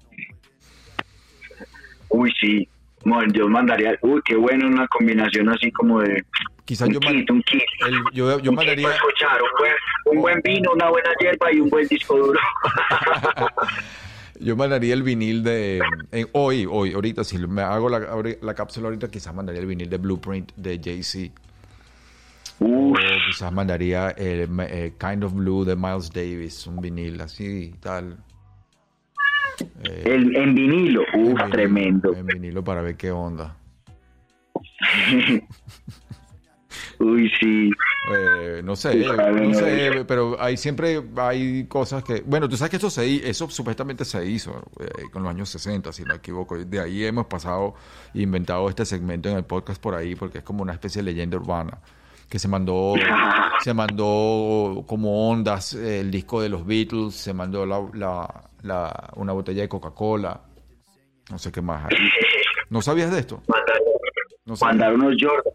Uy, sí. Bueno, yo mandaría, uy, qué bueno una combinación así como de Quizás un yo, kit, un kit. el- yo, yo Un kit mandaría, para escuchar, un buen, un buen vino, una buena hierba y un buen disco duro. yo mandaría el vinil de, en- hoy, hoy, ahorita, si me hago la, la cápsula ahorita, quizás mandaría el vinil de Blueprint de Jay-Z. Quizás mandaría el eh, Kind of Blue de Miles Davis, un vinil así, tal. Eh, el, en vinilo, en uf, vinilo, tremendo. En vinilo para ver qué onda. Uy, sí. Eh, no sé, no sé, pero hay siempre hay cosas que, bueno, tú sabes que esto se eso supuestamente se hizo eh, con los años 60, si no me equivoco. De ahí hemos pasado e inventado este segmento en el podcast por ahí porque es como una especie de leyenda urbana que se mandó se mandó como ondas el disco de los Beatles, se mandó la, la- la- una botella de Coca-Cola, no sé qué más. hay. ¿No sabías de esto? No sabías. mandar unos Jordan.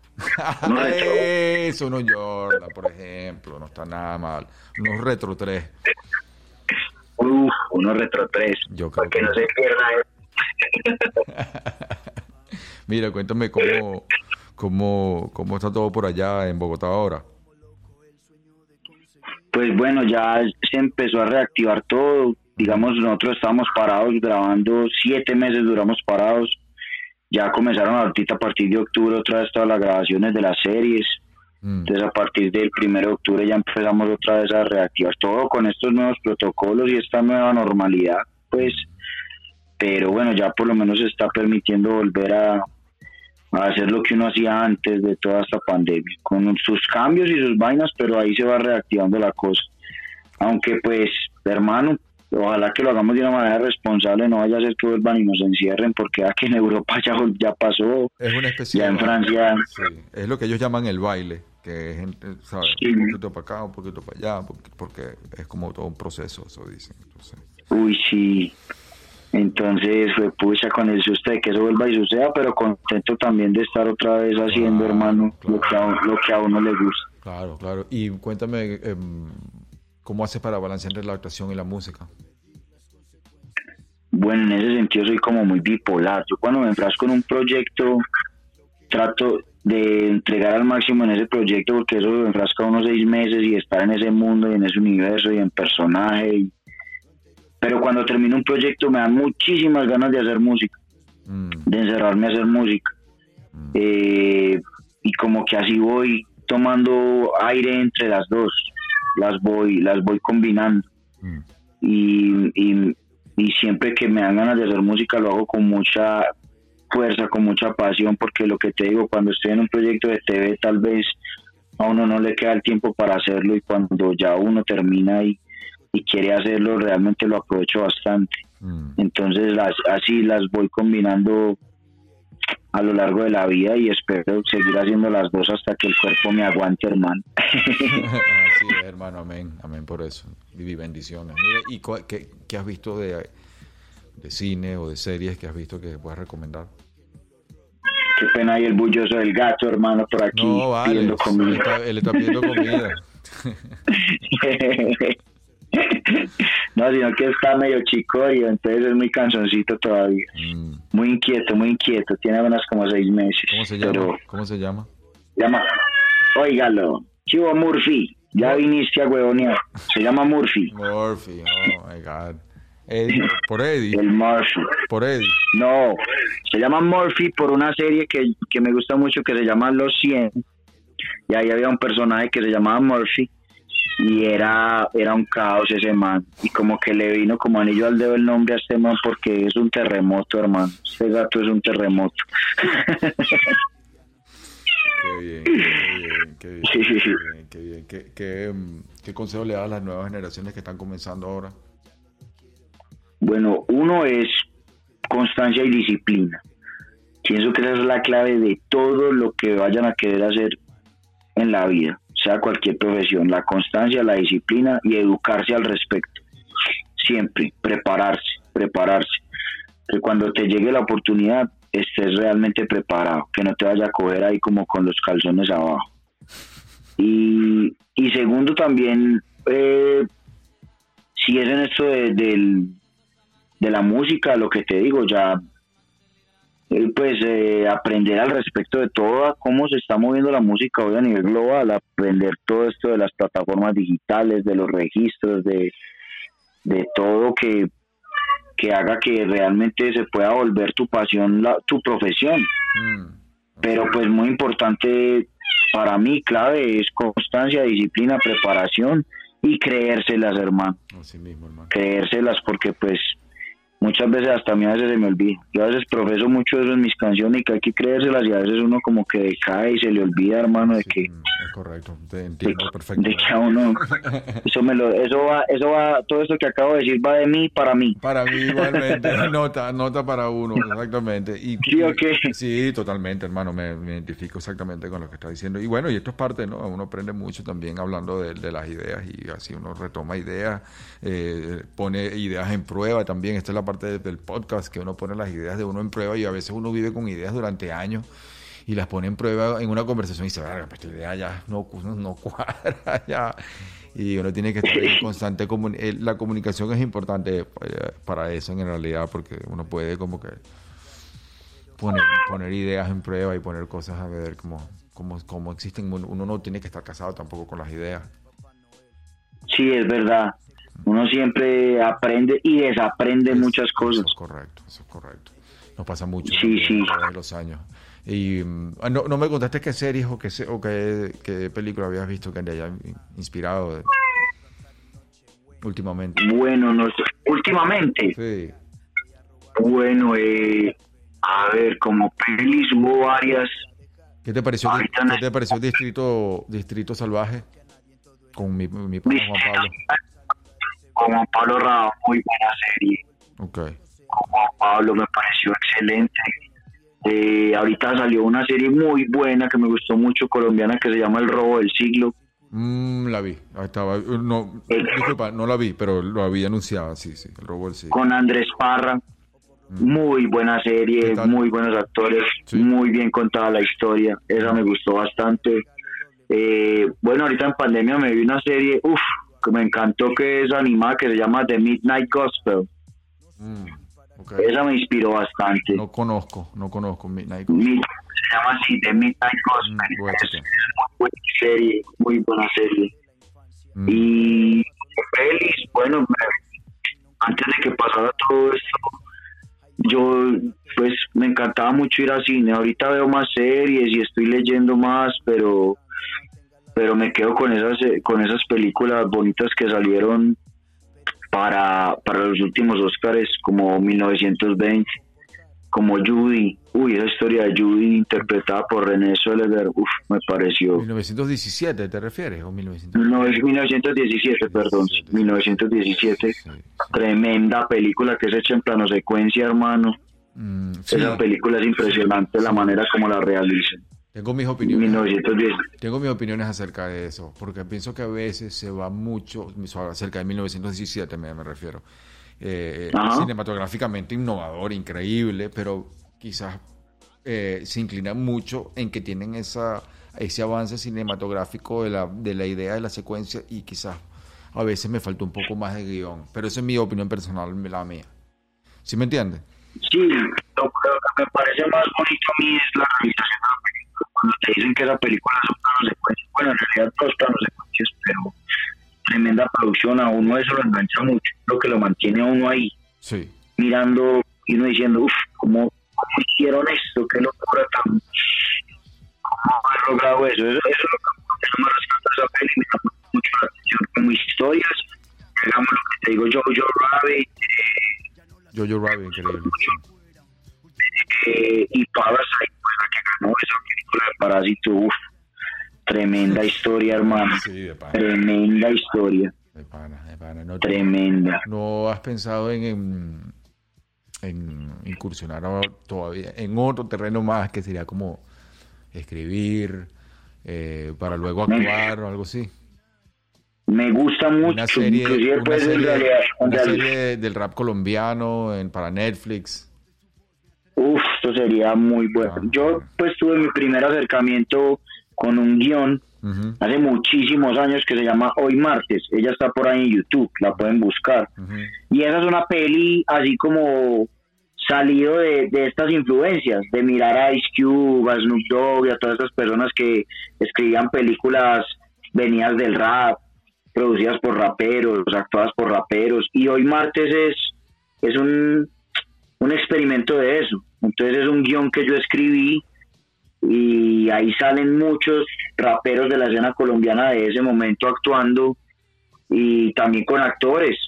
unos. Eso, unos Jordan, por ejemplo, no está nada mal. Unos Retro 3. Uf, unos retro 3. Yo creo para que que- no se pierda. Mira, cuéntame cómo, cómo, cómo está todo por allá en Bogotá ahora. Pues bueno, ya se empezó a reactivar todo. Digamos, nosotros estábamos parados grabando, siete meses duramos parados. Ya comenzaron ahorita a partir de octubre otra vez todas las grabaciones de las series. Mm, Entonces a partir del primero de octubre ya empezamos otra vez a reactivar todo con estos nuevos protocolos y esta nueva normalidad, pues. Pero bueno, ya por lo menos se está permitiendo volver a, a hacer lo que uno hacía antes de toda esta pandemia, con sus cambios y sus vainas, pero ahí se va reactivando la cosa. Aunque pues, hermano, ojalá que lo hagamos de una manera responsable, no vaya a ser que vuelvan y nos encierren, porque aquí en Europa ya, ya pasó, Es una especie ya en Francia Sí, es lo que ellos llaman el baile, que es ¿sabes? Sí. Un poquito para acá, un poquito para allá, porque, es como todo un proceso, eso dicen. Entonces, Uy, sí. Entonces fue pucha con el susto de que eso vuelva y suceda, pero contento también de estar otra vez haciendo, Claro, hermano, claro. Lo, que a, lo que a uno le gusta. claro, claro. Y cuéntame, em, ¿cómo haces para balancear entre la actuación y la música? Bueno, en ese sentido soy como muy bipolar. Yo cuando me enfrasco en un proyecto, trato de entregar al máximo en ese proyecto porque eso me enfrasca unos seis meses y estar en ese mundo y en ese universo y en personaje. y- Pero cuando termino un proyecto me dan muchísimas ganas de hacer música. Mm, de encerrarme a hacer música. Eh, y como que así voy tomando aire entre las dos, las voy, las voy combinando. mm, Y, y, y siempre que me dan ganas de hacer música lo hago con mucha fuerza, con mucha pasión, porque lo que te digo, cuando estoy en un proyecto de TV tal vez a uno no le queda el tiempo para hacerlo y cuando ya uno termina y, y quiere hacerlo realmente lo aprovecho bastante. mm. Entonces las, así las voy combinando a lo largo de la vida y espero seguir haciendo las dos hasta que el cuerpo me aguante, hermano. Así es, hermano, amén, amén por eso. Y bendiciones. Mira, ¿y qué, qué has visto de, de cine o de series que has visto que puedas recomendar? Qué pena hay el bulloso del gato, hermano, por aquí No, vale, pidiendo él comida. está, él está pidiendo comida. no, sino que está medio chicorio, entonces es muy cansoncito todavía. Mm, Muy inquieto, muy inquieto. Tiene apenas como seis meses. ¿Cómo se llama? Pero ¿Cómo se llama? llama, óigalo, Chivo Murphy, ya viniste a huevonear. Se llama Murphy, Murphy, oh my God. Eddie, por Eddie, el Murphy. por Eddie. No, se llama Murphy por una serie que, que me gusta mucho que se llama Los 100. Y ahí había un personaje que se llamaba Murphy y era, era un caos ese man. Y como que le vino como anillo al dedo el nombre a este man porque es un terremoto, hermano. Este gato es un terremoto. Qué bien, qué bien, qué bien, qué bien, qué bien. ¿Qué, qué, mm, qué consejo le das a las nuevas generaciones que están comenzando ahora? Bueno, uno es constancia y disciplina. Pienso que esa es la clave de todo lo que vayan a querer hacer en la vida, sea cualquier profesión, la constancia, la disciplina y educarse al respecto. Siempre, prepararse, prepararse. Que cuando te llegue la oportunidad estés realmente preparado, que no te vaya a coger ahí como con los calzones abajo. Y, y segundo también, eh, si es en esto de, la música, lo que te digo, ya pues eh, aprender al respecto de todo, cómo se está moviendo la música hoy a nivel global, aprender todo esto de las plataformas digitales, de los registros, de, de todo que, que haga que realmente se pueda volver tu pasión, la, tu profesión. Mm. Pero pues muy importante para mí, clave es constancia, disciplina, preparación y creérselas, hermano Así mismo, hermano. creérselas porque pues muchas veces hasta a mí a veces se me olvida. Yo a veces profeso mucho eso en mis canciones y que hay que creérselas y a veces uno como que decae y se le olvida, hermano, de Sí, que mm, es correcto, te de, entiendo de perfectamente. que a uno eso me lo eso va eso va todo esto que acabo de decir va de mí para mí. Para mí igualmente, nota, nota para uno, exactamente. Y, ¿Sí o qué? Sí, totalmente, hermano, me, me identifico exactamente con lo que está diciendo. Y bueno, y esto es parte, ¿no? Uno aprende mucho también hablando de, de las ideas y así uno retoma ideas, eh, pone ideas en prueba también. Esta es la parte de- del podcast, que uno pone las ideas de uno en prueba y a veces uno vive con ideas durante años y las pone en prueba en una conversación y dice, "Verga, esta idea ya no, cuadra, ya. Y uno tiene que estar en constante comuni- eh, La comunicación es importante eh, para eso en realidad, porque uno puede como que poner, poner ideas en prueba y poner cosas a ver cómo, cómo, cómo existen. Uno no tiene que estar casado tampoco con las ideas. Sí, es verdad. Uno siempre aprende y desaprende Es- muchas Eso cosas. es correcto, eso es correcto. Nos pasa mucho Sí, sí. de los años. Y mm, no, no me contaste qué series o qué, o qué, qué película habías visto que te haya in- inspirado de- últimamente. Bueno, no últimamente Sí. Bueno, eh, a ver, como pelis hubo varias. ¿Qué te pareció, ¿qué te pareció Distrito, Distrito Salvaje? Con mi, mi Juan Pablo. Como Pablo Rao, muy buena serie. Ok. Con Juan Pablo me pareció excelente. Eh, ahorita salió una serie muy buena que me gustó mucho, colombiana, que se llama El Robo del Siglo. Mm, la vi. Ahí estaba. No, disculpa, no la vi, pero lo había anunciado. Sí, sí. El robo del sí. con Andrés Parra. Muy buena Mm. ¿Qué serie, muy buenos actores, Sí. muy bien contada la historia. Esa me gustó bastante. Eh, bueno, ahorita en pandemia me vi una serie, uff, que me encantó que es animada, que se llama The Midnight Gospel. Mm. Esa me inspiró bastante. No conozco, no conozco Midnight. Mi- se llama así, The Midnight Gospel. Mm, a es chequear. muy buena serie, muy buena serie. Mm, Y pelis, bueno, me- antes de que pasara todo esto, yo pues me encantaba mucho ir al cine. Ahorita veo más series y estoy leyendo más, pero pero me quedo con esas eh, con esas películas bonitas que salieron para para los últimos Oscars como 1920, como Judy. Uy, esa historia de Judy interpretada por René Zellweger, uf, me pareció 1917, ¿te refieres? ¿O 1900? no, es 1917, perdón, 1917. Sí, sí. Tremenda película que es hecha en plano secuencia, hermano. Mm, sí, Esa película es impresionante la manera como la realizan. Tengo mis opiniones. 1910. Tengo mis opiniones acerca de eso, porque pienso que a veces se va mucho, acerca de 1917 me, me refiero, eh, Ajá. cinematográficamente innovador, increíble, pero quizás eh, se inclina mucho en que tienen esa, ese avance cinematográfico de la, de la idea de la secuencia y quizás a veces me faltó un poco más de guion, pero esa es mi opinión personal, la mía. ¿Sí me entiendes? Sí, lo, que me parece más bonito a mí es la realización de la película. Cuando te dicen que esa película es un plano secuencia, bueno, en realidad dos planos secuencias, pero tremenda producción, a uno eso lo engancha mucho, lo que lo mantiene a uno ahí, Sí. mirando y uno diciendo, uff, ¿cómo, ¿cómo hicieron esto? ¿Qué locura tan... ¿Cómo han logrado eso? Eso, eso es lo que rescato de esa peli, me llama mucho la atención, como historias, digamos lo que te digo yo, yo Rabbit, Jojo Rabbit, increíble. eh, y Parasite, que ganó esa película de Parásito, uff, tremenda historia, hermano, Sí, de pana, tremenda historia, de pana, de pana. No, tremenda. ¿No has pensado en, en, en incursionar todavía en otro terreno más que sería como escribir eh, para luego actuar o algo así. Me gusta mucho. Una serie, inclusive, una pues, en serie- realidad- en una realidad- serie del rap colombiano en, para Netflix. Uf, esto sería muy bueno. Ah, Yo pues tuve mi primer acercamiento con un guion hace muchísimos años que se llama Hoy Martes. Ella está por ahí en YouTube, la pueden buscar. Y esa es una peli así como salido de, de estas influencias, de mirar a Ice Cube, a Snoop Dogg y a todas estas personas que escribían películas venidas del rap, producidas por raperos, actuadas por raperos. Y hoy martes es, es un, un experimento de eso. Entonces es un guion que yo escribí y ahí salen muchos raperos de la escena colombiana de ese momento actuando y también con actores,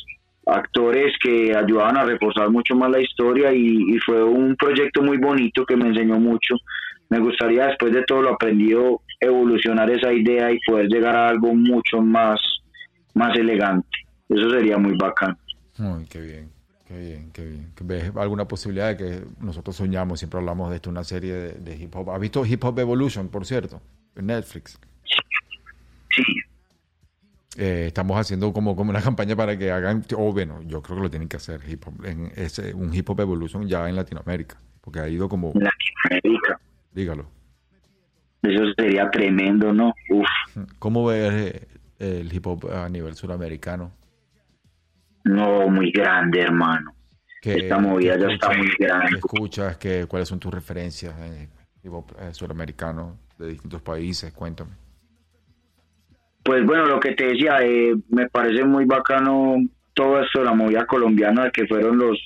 actores que ayudaban a reforzar mucho más la historia y, y fue un proyecto muy bonito que me enseñó mucho. Me gustaría después de todo lo aprendido evolucionar esa idea y poder llegar a algo mucho más, más elegante. Eso sería muy bacán. Uy, qué bien, qué bien, qué bien. ¿Ves alguna posibilidad de que nosotros soñamos, siempre hablamos de esto, una serie de, de hip hop? ¿Has visto Hip Hop Evolution, por cierto? En Netflix. Sí, Eh, estamos haciendo como, como una campaña para que hagan, o bueno, yo creo que lo tienen que hacer, hip hop, en ese, un Hip Hop Evolution ya en Latinoamérica, porque ha ido como, Latinoamérica. dígalo. Eso sería tremendo, ¿no? Uf, ¿Cómo ves eh, el hip hop a nivel suramericano? No, muy grande, hermano. ¿Qué- Esta movida ya está muy grande. ¿Qué escuchas? ¿Qué, ¿Cuáles son tus referencias en hip hop eh, suramericano de distintos países? Cuéntame. Pues bueno, lo que te decía, eh, me parece muy bacano todo esto de la movida colombiana, que fueron los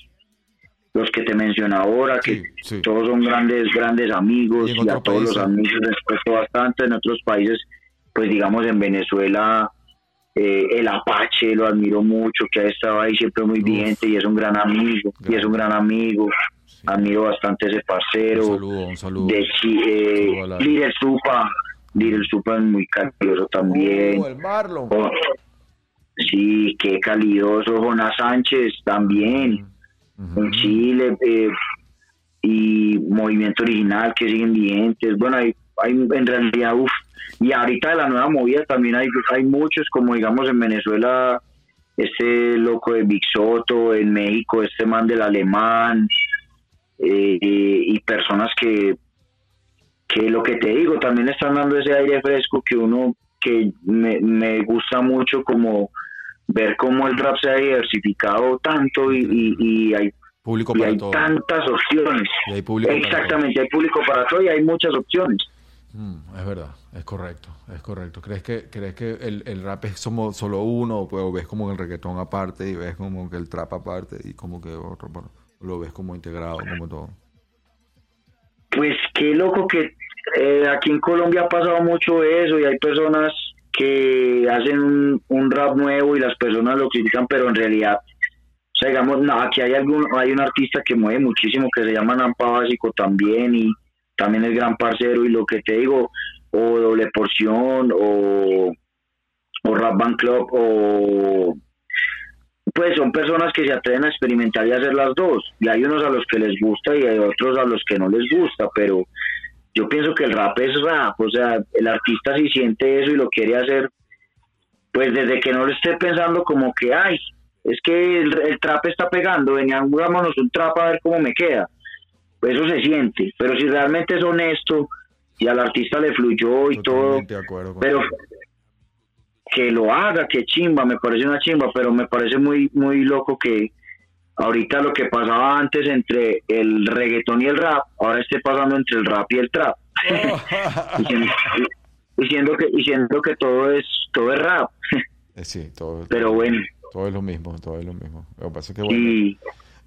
los que te mencioné ahora, que Sí, sí. todos son grandes grandes amigos Y a todos los amigos les respeto bastante. En otros países, pues digamos en Venezuela, eh, el Apache lo admiro mucho, que ha estado ahí siempre muy vigente y es un gran amigo, y es un gran amigo. Sí. Admiro bastante ese Un parcero saludo, un saludo. de eh, Saludo a la- Little Supa, Little Supa es muy cariñoso también. Oh, el Marlon. Oh, sí, qué calidoso. Jonas Sánchez también Ujú. en Chile. eh, y Movimiento Original que siguen vigentes. Bueno, hay, hay en realidad, uff. Y ahorita de la nueva movida también hay, hay muchos, como digamos en Venezuela, este loco de Big Soto, en México, este man del alemán, eh, y personas que, que lo que te digo, también están dando ese aire fresco que uno, que me, me gusta mucho como ver cómo el rap se ha diversificado tanto y, y- y hay, Público y para hay todo. tantas opciones. Y hay público para Exactamente, hay público para todo y hay muchas opciones. Mm, es verdad, es correcto, es correcto. ¿Crees que, crees que el, el rap es como solo uno o o ves como el reggaetón aparte y ves como que el trap aparte y como que otro, bueno, lo ves como integrado, como todo? Pues qué loco que eh, aquí en Colombia ha pasado mucho eso y hay personas que hacen un, un rap nuevo y las personas lo critican, pero en realidad, o sea, digamos, no, aquí hay algún, hay un artista que mueve muchísimo que se llama Nampa Básico también y también es gran parcero y lo que te digo, o Doble Porción o, o Rap Band Club o pues son personas que se atreven a experimentar y hacer las dos. Y hay unos a los que les gusta y hay otros a los que no les gusta, pero yo pienso que el rap es rap, o sea, el artista si siente eso y lo quiere hacer, pues desde que no lo esté pensando como que, ay, es que el, el trap está pegando, venían, hagámonos un trap a ver cómo me queda. Pues eso se siente, pero si realmente es honesto y al artista le fluyó y todo, Totalmente de acuerdo pero que lo haga, que chimba, me parece una chimba, pero me parece muy muy loco que ahorita lo que pasaba antes entre el reggaetón y el rap, ahora esté pasando entre el rap y el trap. diciendo, diciendo que diciendo que todo es todo es rap, Eh, sí, todo, pero bueno, todo es lo mismo, todo es lo mismo. Lo que pasa es que bueno, y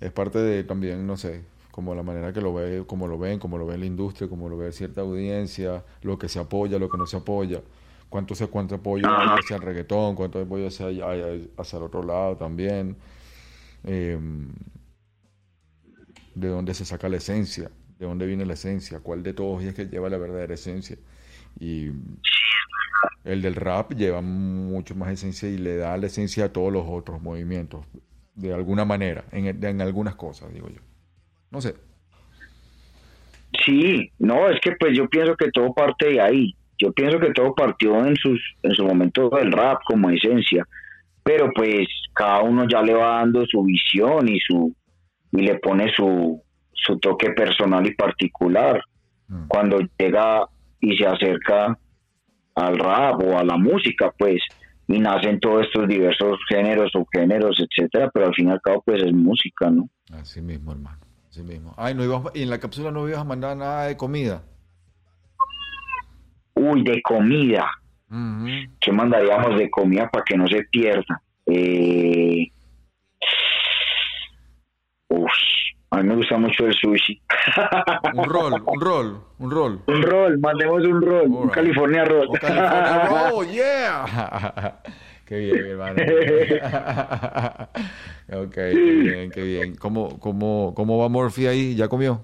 es parte de también, no sé, como la manera que lo ve, como lo ven, como lo ve la industria, como lo ve cierta audiencia, lo que se apoya, lo que no se apoya, cuánto se cuánto apoyo hacia el reggaetón, cuánto apoyo hacia, hacia el otro lado también, eh, de dónde se saca la esencia, de dónde viene la esencia, cuál de todos es que lleva la verdadera esencia. Y el del rap lleva mucho más esencia y le da la esencia a todos los otros movimientos, de alguna manera, en, en algunas cosas, digo yo. No sé. Sí, no, es que pues yo pienso que todo parte de ahí. Yo pienso que todo partió en sus en su momento del rap como esencia, pero pues cada uno ya le va dando su visión y su y le pone su su toque personal y particular. Mm. Cuando llega y se acerca al rap o a la música, pues y nacen todos estos diversos géneros, subgéneros, etcétera, pero al fin y al cabo pues es música, ¿no? Así mismo, hermano. Así mismo. Ay, no ibas, y en la cápsula no ibas a mandar nada de comida. Uy, de comida. ¿Qué mandaríamos de comida para que no se pierda? Eh... Uf, a mí me gusta mucho el sushi. Un rol, un rol, un rol. un roll, mandemos un roll, un. California roll. Oh, California roll, yeah. Qué bien, hermano. ok, qué bien, qué bien. ¿Cómo, cómo, ¿Cómo va Murphy ahí? ¿Ya comió?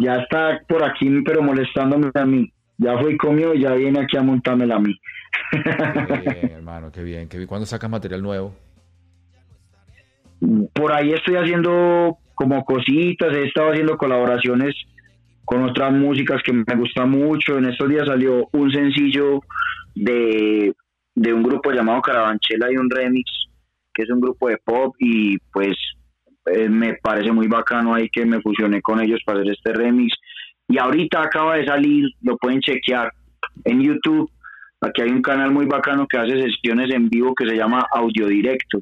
ya está por aquí, pero molestándome a mí. Ya fui comido y ya viene aquí a montármela a mí. Qué bien, hermano, qué bien, qué bien. ¿Cuándo sacas material nuevo? por ahí estoy haciendo como cositas, he estado haciendo colaboraciones con otras músicas que me gustan mucho. En estos días salió un sencillo de, de un grupo llamado Carabanchela y un remix, que es un grupo de pop y pues eh, me parece muy bacano ahí que me fusioné con ellos para hacer este remix. Y ahorita acaba de salir, lo pueden chequear en YouTube. Aquí hay un canal muy bacano que hace sesiones en vivo que se llama Audio Directo.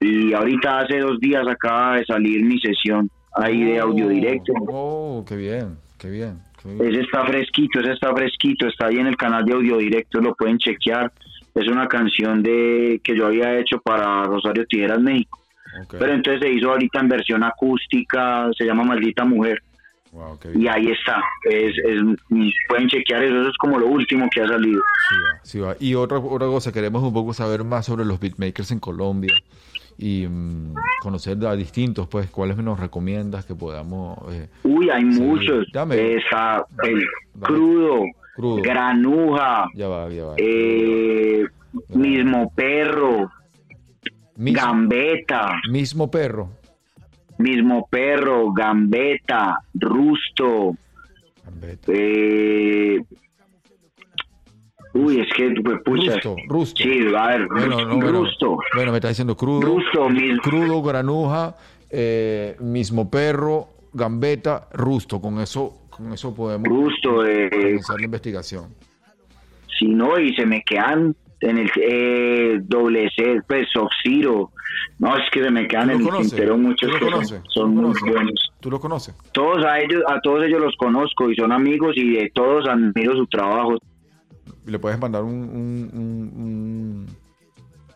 Y ahorita hace dos días acaba de salir mi sesión ahí de audio Oh, directo. Oh, qué bien, qué bien. qué bien. Ese está fresquito, ese está fresquito, está ahí en el canal de audio directo, lo pueden chequear. Es una canción de que yo había hecho para Rosario Tijeras México. Pero entonces se hizo ahorita en versión acústica, se llama Maldita Mujer. Wow. Y ahí está. Es, es- pueden chequear eso, eso es como lo último que ha salido. Sí va, sí va. Y otra, otra cosa, queremos un poco saber más sobre los beatmakers en Colombia y mm, conocer a distintos, pues, ¿cuáles nos recomiendas que podamos... eh, Uy, hay muchos. dame. Está el Dame. crudo, Crudo. granuja, ya va, ya va. eh, mismo perro, Mis- gambeta, mismo perro. mismo perro, gambeta, rusto, Gambetta. eh, uy, es que, pues, pucha, Rusto, rusto. sí, a ver, Bueno, no, bueno, rusto, bueno, me está diciendo crudo. rusto, Crudo, granuja, eh, mismo perro, gambeta, rusto. Con eso, con eso podemos rusto, eh, comenzar la investigación. si no, y se me quedan en el eh, doble C, pues, Sub-Zero, no, es que se me quedan ¿Tú en el tintero muchos ¿Tú lo que son- son muy conoces? buenos. ¿Tú lo conoces? Todos a ellos, a todos ellos los conozco y son amigos y de todos admiro su trabajo. le puedes mandar un, un, un, un-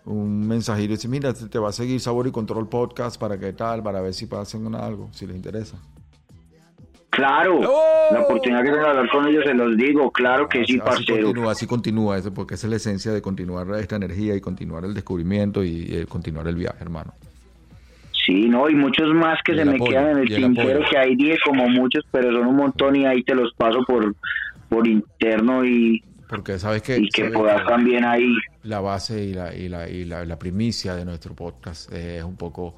un mensajito y decir, mira, te va a seguir Sabor y Control Podcast para qué tal, para ver si una- algo, si les interesa. Claro, ¡Oh! la oportunidad que tengo de hablar con ellos se los digo, claro que así, sí, así parcero. continúa, así continúa, eso, porque esa es la esencia de continuar esta energía y continuar el descubrimiento y, eh, continuar el viaje, hermano. Sí, no, y muchos más que Y se me apoyo, quedan en el y tintero, que hay 10 como muchos, pero son un montón y ahí te los paso por, por interno y, Porque sabes que, y que sabes puedas que también ahí. la base y la, y la, y la, la primicia de nuestro podcast eh, es un poco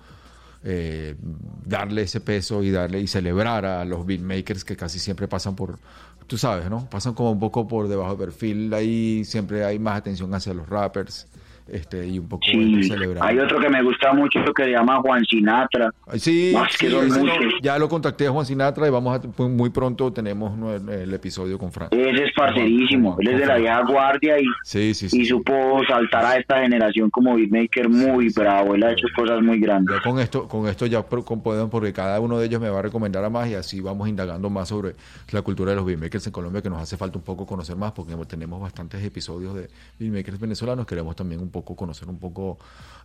eh, darle ese peso y darle y celebrar a los beatmakers que casi siempre pasan por, tú sabes, ¿no? Pasan como un poco por debajo de perfil, ahí siempre hay más atención hacia los rappers este y un poco Sí, celebrar. hay otro que me gusta mucho que se llama Juan Sinatra. Sí, que son no, ya lo contacté a Juan Sinatra y vamos a, pues, muy pronto tenemos el episodio con Frank. Ese es parcerísimo, él es de la vieja guardia y, Sí, sí, sí. y supo saltar a esta generación como beatmaker muy bravo, él ha hecho cosas muy grandes. Ya con esto, con esto ya podemos, porque cada uno de ellos me va a recomendar a más y así vamos indagando más sobre la cultura de los beatmakers en Colombia, que nos hace falta un poco conocer más, porque tenemos bastantes episodios de beatmakers venezolanos, queremos también un poco conocer un poco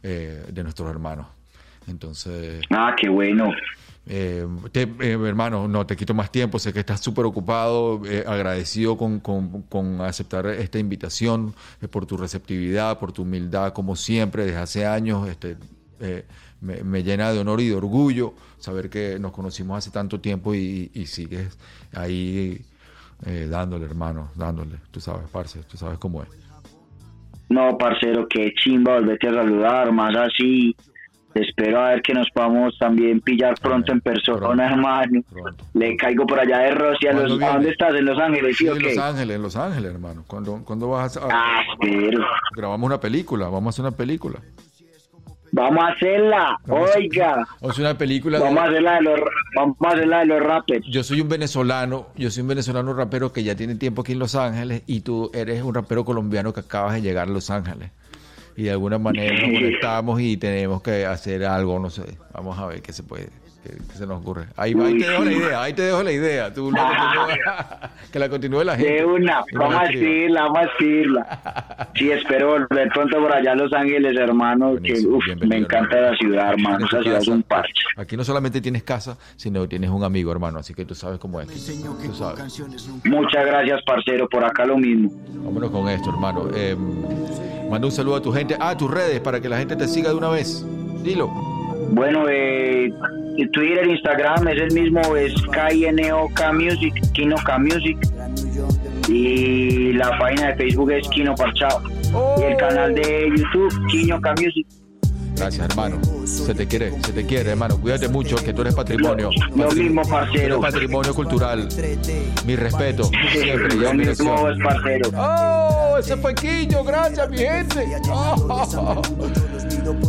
eh, de nuestros hermanos. Entonces, Ah, qué bueno. eh, te- eh, hermano, no te quito más tiempo, sé que estás súper ocupado, eh, agradecido con, con- con aceptar esta invitación, por tu receptividad, por tu humildad, como siempre, desde hace años, este, me, me llena de honor y de orgullo saber que nos conocimos hace tanto tiempo y, y sigues ahí dándole, hermano, dándole, tú sabes, parce, tú sabes cómo es. No, parcero, qué chimba volverte a saludar, más así, espero a ver que nos podamos también pillar pronto en persona, hermano. Le caigo por allá de Rossi. ¿A, dónde estás? ¿En Los Ángeles? Sí, en Los Ángeles, en Los Ángeles, hermano. ¿Cuándo, ¿cuándo vas a...? Ah, espero. Grabamos una película, vamos a hacer una película. Vamos a hacerla, oiga. O sea, una película. Vamos, a hacerla de los, vamos a hacerla de los rappers. Yo soy un venezolano, yo soy un venezolano rapero que ya tiene tiempo aquí en Los Ángeles y tú eres un rapero colombiano que acabas de llegar a Los Ángeles. Y de alguna manera nos conectamos y tenemos que hacer algo, no sé. Vamos a ver qué se puede que, se nos ocurre. Ahí, ahí, te dejo la idea, ahí te dejo la idea. Tú que la continúe la gente. De una, vamos a decirla, vamos a decirla. Sí, espero volver pronto por allá a Los Ángeles, hermano, que me encanta la ciudad, hermano. Esa ciudad es un parche. Aquí no solamente tienes casa, sino que tienes un amigo, hermano, así que tú sabes cómo es. Tú sabes. Muchas gracias, parcero, por acá lo mismo. Vámonos con esto, hermano. Eh, manda un saludo a tu gente, a tus redes, para que la gente te siga de una vez. Dilo. Bueno, eh, Twitter, Instagram es el mismo, es KINOK Music, K Music. Y la página de Facebook es Kino Parchado. Y el canal de YouTube, K Music. Gracias, hermano. Se te quiere, se te quiere, hermano. Cuídate mucho, que tú eres patrimonio. Lo, mismo, parcero. patrimonio cultural. Mi respeto. Siempre. Lo mismo, es parcero. ¡Oh! Ese fue Quiño. Gracias, mi gente. Oh,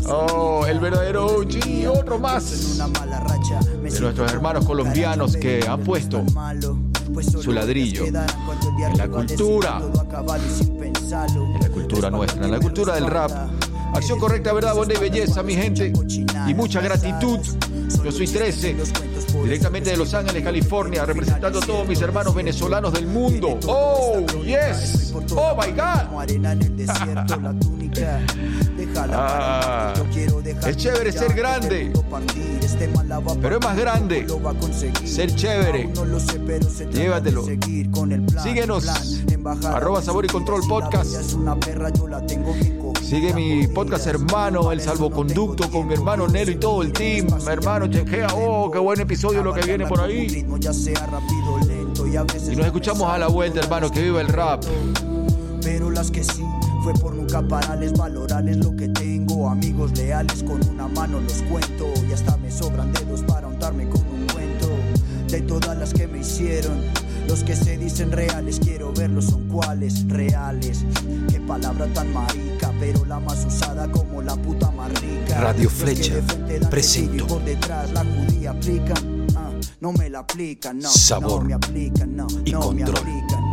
oh el verdadero OG. Otro más. De nuestros hermanos colombianos que han puesto su ladrillo en la cultura, en la cultura nuestra, en la cultura del rap Acción correcta, verdad, bonda y belleza, mi gente. Y mucha gratitud. Yo soy 13, directamente de Los Ángeles, California, representando a todos mis hermanos venezolanos del mundo. Oh, yes. Oh, my God. Ah, es chévere ser grande, pero es más grande ser chévere. Llévatelo. Síguenos. Arroba Sabor y Control Podcast. Sigue mi podcast hermano, El Salvoconducto, con mi hermano Nelo y todo el team. Mi hermano, chequea, oh, qué buen episodio lo que viene por ahí. Y nos escuchamos a la vuelta, hermano, que viva el rap. Pero las que sí fue por nunca parales, valorales lo que tengo. Amigos leales con una mano los cuento. Y hasta me sobran dedos para untarme con un cuento. De todas las que me hicieron los que se dicen reales, quiero verlos son cuáles, reales. Qué palabra tan marica, pero la más usada como la puta más rica. Radio Flecha, presento. Por detrás la judía aplica, ah, no me la aplican, no. Sabor no me aplican, no, y no control. me aplican.